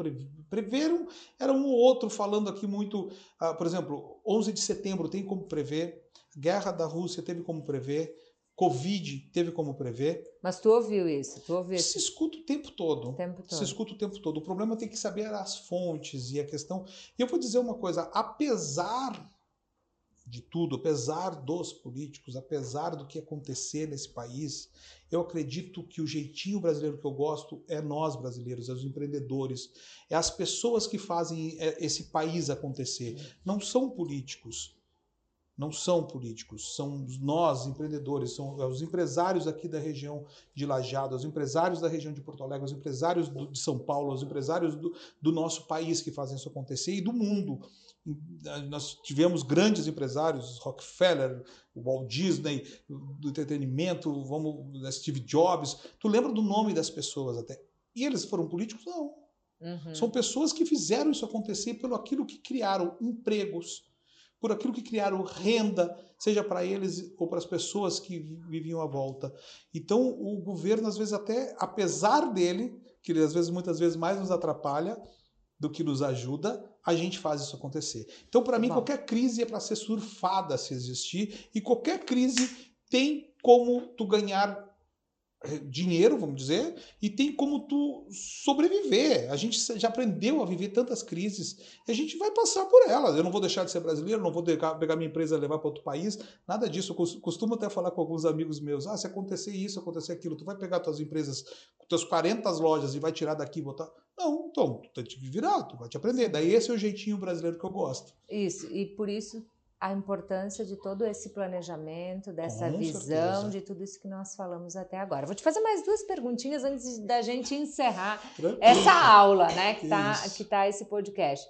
preveram, era um ou outro falando aqui muito, uh, por exemplo, 11 de setembro tem como prever, guerra da Rússia teve como prever, Covid teve como prever. Mas tu ouviu isso? Tu ouviu Se escuta o tempo todo. O tempo todo. Se escuta o tempo todo. O problema ter que saber as fontes e a questão. E eu vou dizer uma coisa: apesar de tudo, apesar dos políticos, apesar do que acontecer nesse país, eu acredito que o jeitinho brasileiro que eu gosto é nós brasileiros, é os empreendedores, é as pessoas que fazem é, esse país acontecer. Não são políticos não são políticos, são nós, empreendedores, são é os empresários aqui da região de Lajeado, os empresários da região de Porto Alegre, os empresários do, de São Paulo, os empresários do, do nosso país que fazem isso acontecer e do mundo. Nós tivemos grandes empresários, Rockefeller, o Walt Disney, do entretenimento, vamos, Steve Jobs. Tu lembra do nome das pessoas até? E eles foram políticos? Não. Uhum. São pessoas que fizeram isso acontecer pelo aquilo que criaram empregos, por aquilo que criaram renda, seja para eles ou para as pessoas que viviam à volta. Então, o governo, às vezes, até apesar dele, que ele, às vezes, muitas vezes mais nos atrapalha do que nos ajuda, a gente faz isso acontecer. Então, para mim, qualquer crise é para ser surfada se existir, e qualquer crise tem como tu ganhar dinheiro, vamos dizer, e tem como tu sobreviver. A gente já aprendeu a viver tantas crises e a gente vai passar por elas. Eu não vou deixar de ser brasileiro, não vou pegar minha empresa e levar para outro país, nada disso. Eu costumo até falar com alguns amigos meus: ah, se acontecer isso, acontecer aquilo, tu vai pegar tuas empresas, tuas 40 lojas e vai tirar daqui e botar. Não, então, tu tem que virar, tu vai te aprender. Daí esse é o jeitinho brasileiro que eu gosto. Isso, e por isso a importância de todo esse planejamento, dessa Com visão, certeza. de tudo isso que nós falamos até agora. Vou te fazer mais duas perguntinhas antes da gente encerrar Tranquilo. essa aula, né, que está que tá esse podcast.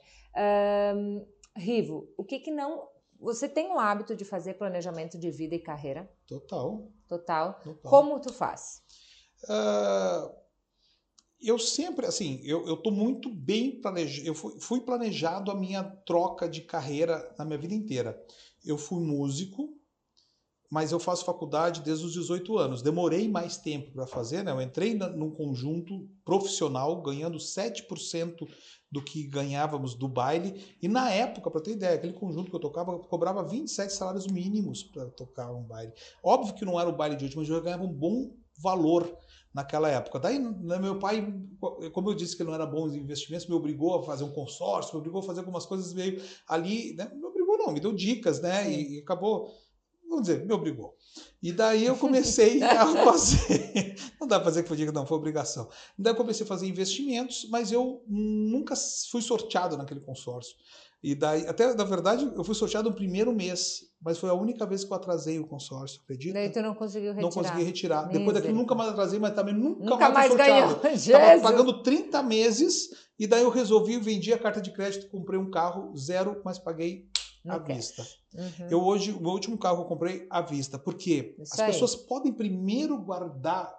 Um, Rivo, o que que não... Você tem o hábito de fazer planejamento de vida e carreira? Total. Total. Total. Como tu faz? Uh, eu sempre, assim, eu, eu tô muito bem planejado, eu fui, fui, planejado a minha troca de carreira na minha vida inteira. Eu fui músico, mas eu faço faculdade desde os 18 anos. Demorei mais tempo para fazer, né? Eu entrei na, num conjunto profissional, ganhando 7% do que ganhávamos do baile. E na época, para ter ideia, aquele conjunto que eu tocava cobrava 27 salários mínimos para tocar um baile. Óbvio que não era o baile de última, mas eu ganhava um bom valor naquela época. Daí, né, meu pai, como eu disse que ele não era bom em investimentos, me obrigou a fazer um consórcio, me obrigou a fazer algumas coisas meio ali, né? Me obrigou não, me deu dicas, né? E, e, acabou, vamos dizer, me obrigou. E daí eu comecei a fazer, não dá para dizer que foi dica, não, foi obrigação. Daí eu comecei a fazer investimentos, mas eu nunca fui sorteado naquele consórcio. E daí, até na verdade, eu fui sorteado no primeiro mês, mas foi a única vez que eu atrasei o consórcio, acredita? Daí tu não conseguiu retirar. Não consegui retirar. Depois daquilo nunca mais atrasei, mas também nunca, nunca mais, mais ganhou. Estava pagando 30 meses e daí eu resolvi, vendi a carta de crédito, comprei um carro zero, mas paguei à vista. Uhum. Eu hoje, o meu último carro eu comprei à vista. Por quê? Isso As aí. pessoas podem primeiro guardar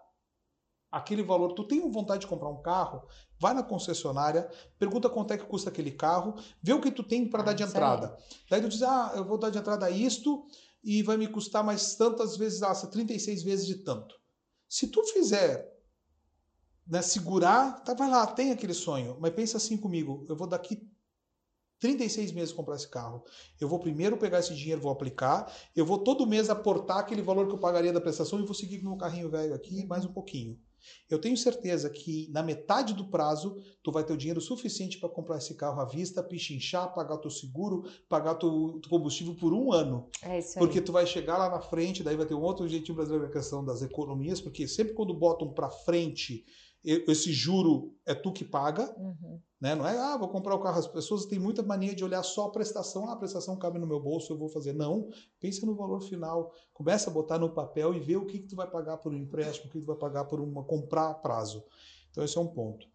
aquele valor. Tu tem vontade de comprar um carro, vai na concessionária, pergunta quanto é que custa aquele carro, vê o que tu tem para ah, dar de entrada. Daí tu diz, ah, eu vou dar de entrada isto e vai me custar mais tantas vezes, ah, 36 vezes de tanto. Se tu fizer, né, segurar, tá, vai lá, tem aquele sonho, mas pensa assim comigo, eu vou daqui 36 meses comprar esse carro. Eu vou primeiro pegar esse dinheiro, vou aplicar, eu vou todo mês aportar aquele valor que eu pagaria da prestação e vou seguir com o meu carrinho velho aqui mais um pouquinho. Eu tenho certeza que na metade do prazo tu vai ter o dinheiro suficiente para comprar esse carro à vista, pichinchar, pagar teu seguro, pagar teu, teu combustível por um ano. É isso aí. Porque tu vai chegar lá na frente, daí vai ter um outro jeitinho brasileiro na questão das economias, porque sempre quando botam para frente esse juro é tu que paga, uhum. Né? Não é, ah, vou comprar o carro. As pessoas têm muita mania de olhar só a prestação. Ah, a prestação cabe no meu bolso, eu vou fazer. Não, pensa no valor final. Começa a botar no papel e ver o que, que tu vai pagar por um empréstimo, o que tu vai pagar por uma comprar a prazo. Então esse é um ponto.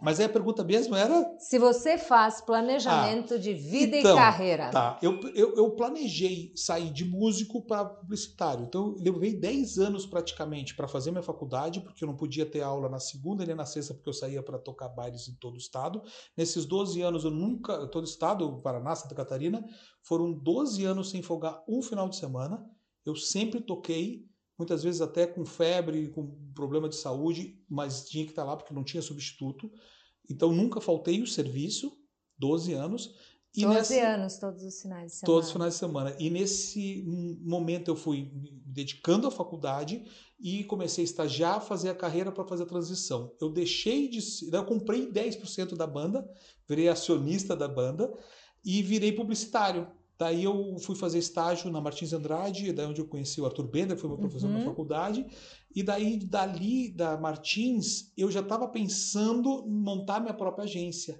Mas aí a pergunta mesmo era. Se você faz planejamento ah, de vida então, e carreira. Tá, eu, eu, eu planejei sair de músico para publicitário. Então eu levei 10 anos praticamente para fazer minha faculdade, porque eu não podia ter aula na segunda nem na sexta, porque eu saía para tocar bailes em todo o estado. Nesses 12 anos eu nunca. Todo o estado, Paraná, Santa Catarina, foram 12 anos sem folgar um final de semana. Eu sempre toquei muitas vezes até com febre, com problema de saúde, mas tinha que estar lá porque não tinha substituto. Então nunca faltei o serviço, 12 anos. E 12 nessa, anos, todos os finais de semana. Todos os finais de semana. E nesse momento eu fui me dedicando à faculdade e comecei a estagiar, fazer a carreira para fazer a transição. Eu deixei de. Eu comprei 10% da banda, virei acionista da banda e virei publicitário. Daí eu fui fazer estágio na Martins Andrade, daí onde eu conheci o Arthur Bender, que foi meu professor uhum. na faculdade. E daí, dali, da Martins, eu já estava pensando em montar minha própria agência.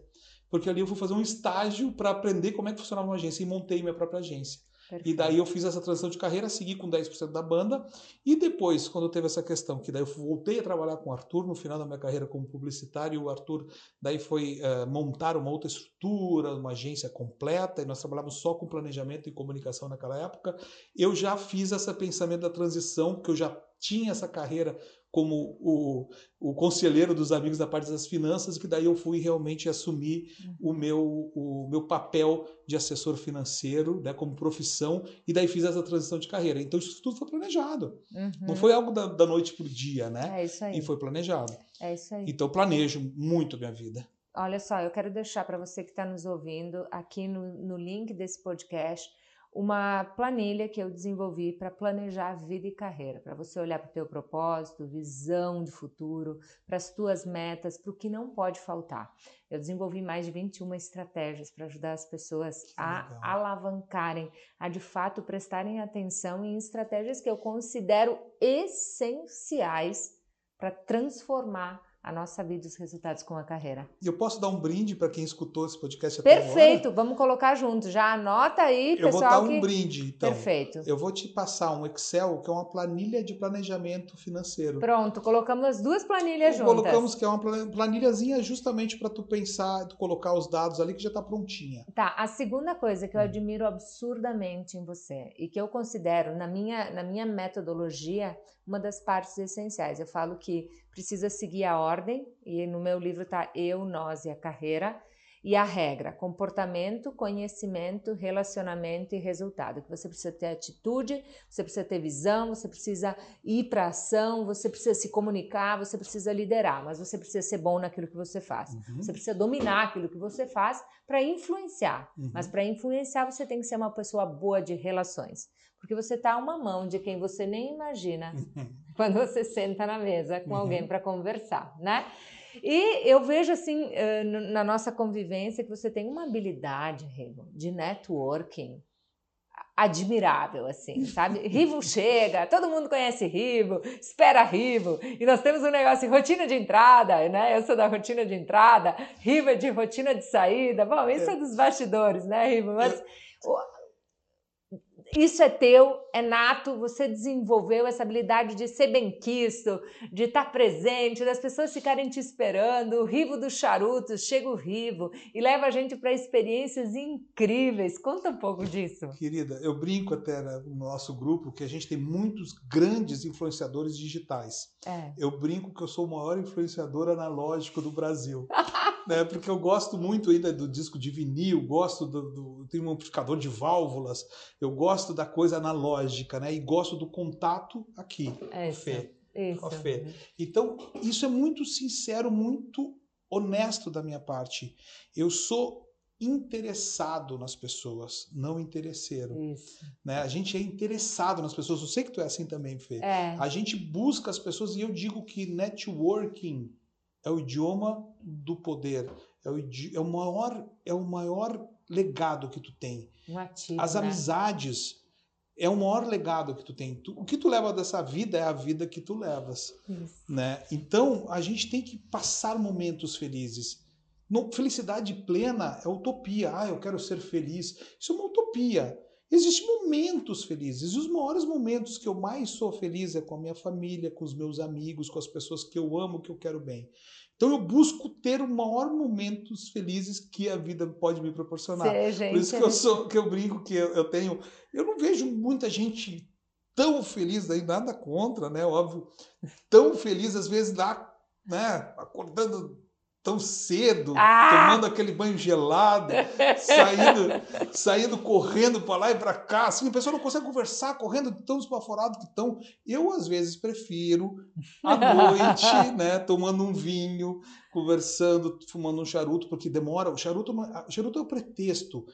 Porque ali eu fui fazer um estágio para aprender como é que funcionava uma agência e montei minha própria agência. Perfeito. E daí eu fiz essa transição de carreira, segui com 10% da banda. E depois, quando teve essa questão, que daí eu voltei a trabalhar com o Arthur no final da minha carreira como publicitário, o Arthur daí foi uh, montar uma outra estrutura, uma agência completa, e nós trabalhávamos só com planejamento e comunicação naquela época. Eu já fiz esse pensamento da transição, porque eu já tinha essa carreira como o, o conselheiro dos amigos da parte das finanças, que daí eu fui realmente assumir uhum. o, meu, o meu papel de assessor financeiro, né, como profissão, e daí fiz essa transição de carreira. Então isso tudo foi planejado. Uhum. Não foi algo da, da noite para o dia, né? É isso aí. E foi planejado. É isso aí. Então eu planejo muito a minha vida. Olha só, eu quero deixar para você que está nos ouvindo aqui no, no link desse podcast uma planilha que eu desenvolvi para planejar vida e carreira, para você olhar para o teu propósito, visão de futuro, para as tuas metas, para o que não pode faltar. Eu desenvolvi mais de 21 estratégias para ajudar as pessoas que a legal. alavancarem, a de fato prestarem atenção em estratégias que eu considero essenciais para transformar a nossa vida e os resultados com a carreira. E eu posso dar um brinde para quem escutou esse podcast até Perfeito, agora? vamos colocar junto. Já anota aí, pessoal. Eu vou dar um que... brinde, então. Perfeito. Eu vou te passar um Excel, que é uma planilha de planejamento financeiro. Pronto, colocamos as duas planilhas juntas. Colocamos que é uma planilhazinha justamente para tu pensar, tu colocar os dados ali que já está prontinha. Tá, a segunda coisa que eu admiro absurdamente em você e que eu considero na minha, na minha metodologia uma das partes essenciais. Eu falo que precisa seguir a ordem, e no meu livro está eu, nós e a carreira, e a regra, comportamento, conhecimento, relacionamento e resultado. Que você precisa ter atitude, você precisa ter visão, você precisa ir para ação, você precisa se comunicar, você precisa liderar, mas você precisa ser bom naquilo que você faz. Uhum. Você precisa dominar aquilo que você faz para influenciar. Uhum. Mas para influenciar você tem que ser uma pessoa boa de relações porque você está a uma mão de quem você nem imagina quando você senta na mesa com alguém uhum. para conversar, né? E eu vejo assim eh, na nossa convivência que você tem uma habilidade, Rivo, de networking admirável, assim, sabe? Rivo chega, todo mundo conhece Rivo, espera Rivo, e nós temos um negócio, rotina de entrada, né? Eu sou da rotina de entrada, Rivo é de rotina de saída. Bom, isso é, é dos bastidores, né, Rivo? Mas isso é teu, é nato, você desenvolveu essa habilidade de ser benquisto, de estar presente, das pessoas ficarem te esperando, o rivo dos charutos, chega o rivo e leva a gente para experiências incríveis. Conta um pouco disso. Querida, eu brinco até no nosso grupo que a gente tem muitos grandes influenciadores digitais. É. Eu brinco que eu sou o maior influenciador analógico do Brasil. né? Porque eu gosto muito ainda do disco de vinil, gosto do, do tem um amplificador de válvulas, eu gosto da coisa analógica, né? E gosto do contato aqui, é Fê. Isso. Fê. Então, isso é muito sincero, muito honesto da minha parte. Eu sou interessado nas pessoas, não interesseiro. Isso. Né? A gente é interessado nas pessoas. Eu sei que tu é assim também, Fê. É. A gente busca as pessoas e eu digo que networking é o idioma do poder, é o, é o, maior, é o maior legado que tu tem. Um ativo, As né? amizades é o maior legado que tu tem. Tu, o que tu leva dessa vida é a vida que tu levas. Isso. Né? Então, a gente tem que passar momentos felizes. Felicidade plena é utopia. Ah, eu quero ser feliz. Isso é uma utopia. Existem momentos felizes, e os maiores momentos que eu mais sou feliz é com a minha família, com os meus amigos, com as pessoas que eu amo, que eu quero bem. Então eu busco ter o maior momentos felizes que a vida pode me proporcionar. gente, Por isso que eu sou, que eu brinco que eu, eu tenho, eu não vejo muita gente tão feliz aí, nada contra, né? Óbvio, tão feliz às vezes lá, né? Acordando tão cedo, ah! tomando aquele banho gelado, saindo, saindo correndo para lá e para cá. Assim, a pessoa não consegue conversar, correndo tão espaforado que estão. Eu, às vezes, prefiro à noite, né, tomando um vinho, conversando, fumando um charuto, porque demora. O charuto, é o charuto é o pretexto,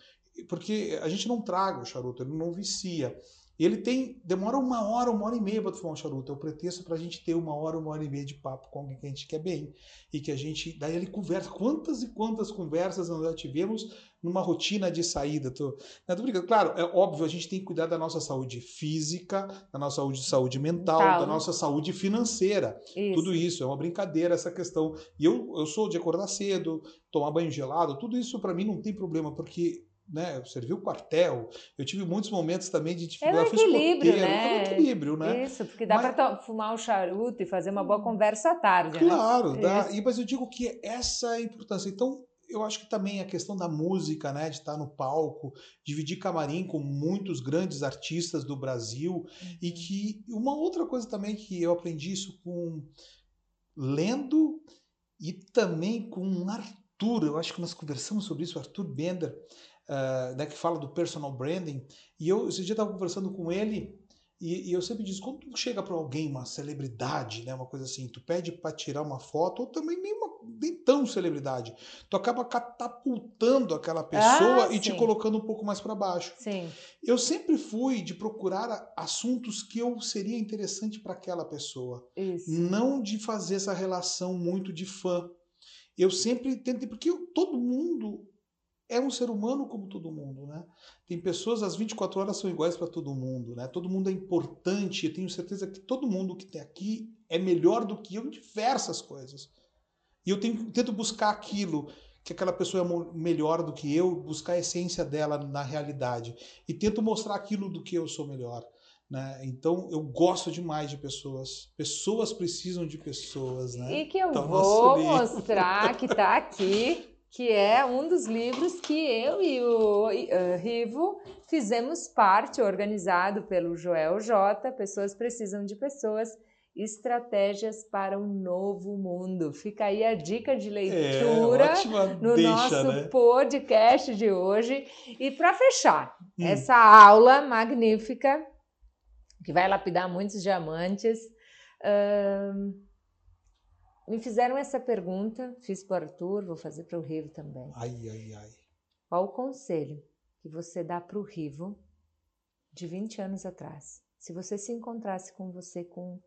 porque a gente não traga o charuto, ele não vicia. E ele tem, demora uma hora, uma hora e meia para fumar um charuto. É o pretexto para a gente ter uma hora, uma hora e meia de papo com alguém que a gente quer bem. E que a gente, daí ele conversa. Quantas e quantas conversas nós já tivemos numa rotina de saída? Tô, né, tô brincando. Claro, é óbvio, a gente tem que cuidar da nossa saúde física, da nossa saúde, saúde mental, mental. da nossa saúde financeira. Isso. Tudo isso, é uma brincadeira essa questão. E eu, eu sou de acordar cedo, tomar banho gelado, tudo isso para mim não tem problema, porque né, eu servi o quartel, eu tive muitos momentos também de dificuldade. É um equilíbrio, né? É um equilíbrio, né? Isso, porque dá para fumar um charuto e fazer uma boa conversa à tarde, claro, né? dá. E, mas eu digo que essa é a importância. Então, eu acho que também a questão da música, né, de estar no palco, dividir camarim com muitos grandes artistas do Brasil uhum. e que uma outra coisa também que eu aprendi isso com lendo e também com Arthur, eu acho que nós conversamos sobre isso, Arthur Bender, uh, né, que fala do personal branding, e eu esse dia estava conversando com ele e, e, eu sempre digo, quando tu chega para alguém, uma celebridade, né, uma coisa assim, tu pede para tirar uma foto, ou também nem, uma, nem tão celebridade, tu acaba catapultando aquela pessoa ah, e te colocando um pouco mais para baixo. Sim. Eu sempre fui de procurar assuntos que eu seria interessante para aquela pessoa, Isso. não de fazer essa relação muito de fã. Eu sempre tentei, porque eu, todo mundo é um ser humano como todo mundo, né? Tem pessoas, as 24 horas são iguais para todo mundo, né? Todo mundo é importante, eu tenho certeza que todo mundo que tem aqui é melhor do que eu em diversas coisas. E eu tenho, tento buscar aquilo que aquela pessoa é melhor do que eu, buscar a essência dela na realidade. E tento mostrar aquilo do que eu sou melhor. Né? Então eu gosto demais de pessoas. Pessoas precisam de pessoas, né? E que eu então, vou mostrar que está aqui que é um dos livros que eu e o uh, Rivo fizemos parte, organizado pelo Joel J. Pessoas precisam de pessoas, estratégias para um novo mundo. Fica aí a dica de leitura é, no deixa, nosso né? podcast de hoje. E para fechar hum. essa aula magnífica, que vai lapidar muitos diamantes. Uh, me fizeram essa pergunta, fiz para o Arthur, vou fazer para o Rivo também. Ai, ai, ai. Qual o conselho que você dá para o Rivo de 20 anos atrás? Se você se encontrasse com você com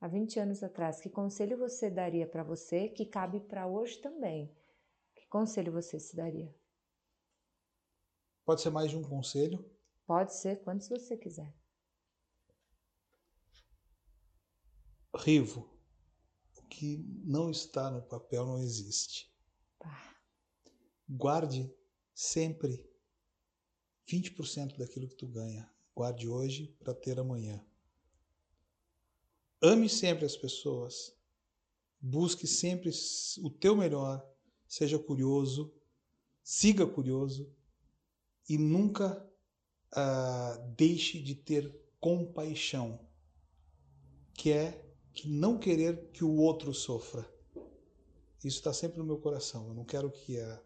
há 20 anos atrás, que conselho você daria para você que cabe para hoje também? Que conselho você se daria? Pode ser mais de um conselho? Pode ser quantos você quiser. Rivo, que não está no papel não existe. Guarde sempre 20% daquilo que tu ganha. Guarde hoje para ter amanhã. Ame sempre as pessoas. Busque sempre o teu melhor. Seja curioso. Siga curioso. E nunca uh, deixe de ter compaixão, que é que não querer que o outro sofra. Isso está sempre no meu coração. Eu não quero que a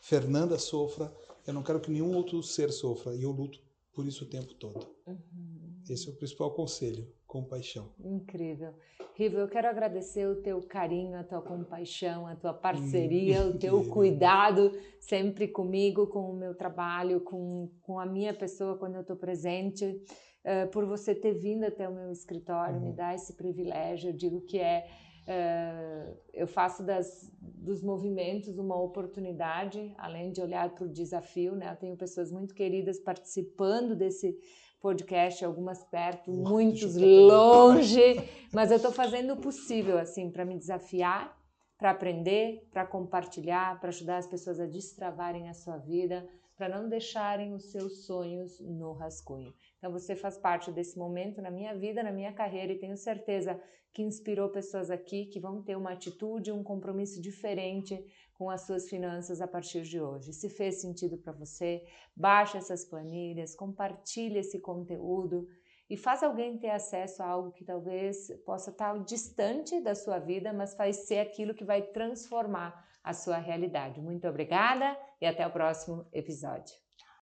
Fernanda sofra, eu não quero que nenhum outro ser sofra, e eu luto por isso o tempo todo. Uhum. Esse é o principal conselho, compaixão. Incrível. Rivo, eu quero agradecer o teu carinho, a tua compaixão, a tua parceria, hum, o teu cuidado sempre comigo, com o meu trabalho, com, com a minha pessoa quando eu estou presente uh, por você ter vindo até o meu escritório, uhum. me dar esse privilégio. Eu digo que é. Uh, eu faço das, dos movimentos uma oportunidade, além de olhar para o desafio, né? Eu tenho pessoas muito queridas participando desse podcast, algumas perto, Uau, muitos longe, mas eu estou fazendo o possível assim para me desafiar, para aprender, para compartilhar, para ajudar as pessoas a destravarem a sua vida, para não deixarem os seus sonhos no rascunho. Então você faz parte desse momento na minha vida, na minha carreira e tenho certeza que inspirou pessoas aqui que vão ter uma atitude, um compromisso diferente com as suas finanças a partir de hoje. Se fez sentido para você, baixe essas planilhas, compartilhe esse conteúdo e faz alguém ter acesso a algo que talvez possa estar distante da sua vida, mas vai ser aquilo que vai transformar a sua realidade. Muito obrigada e até o próximo episódio.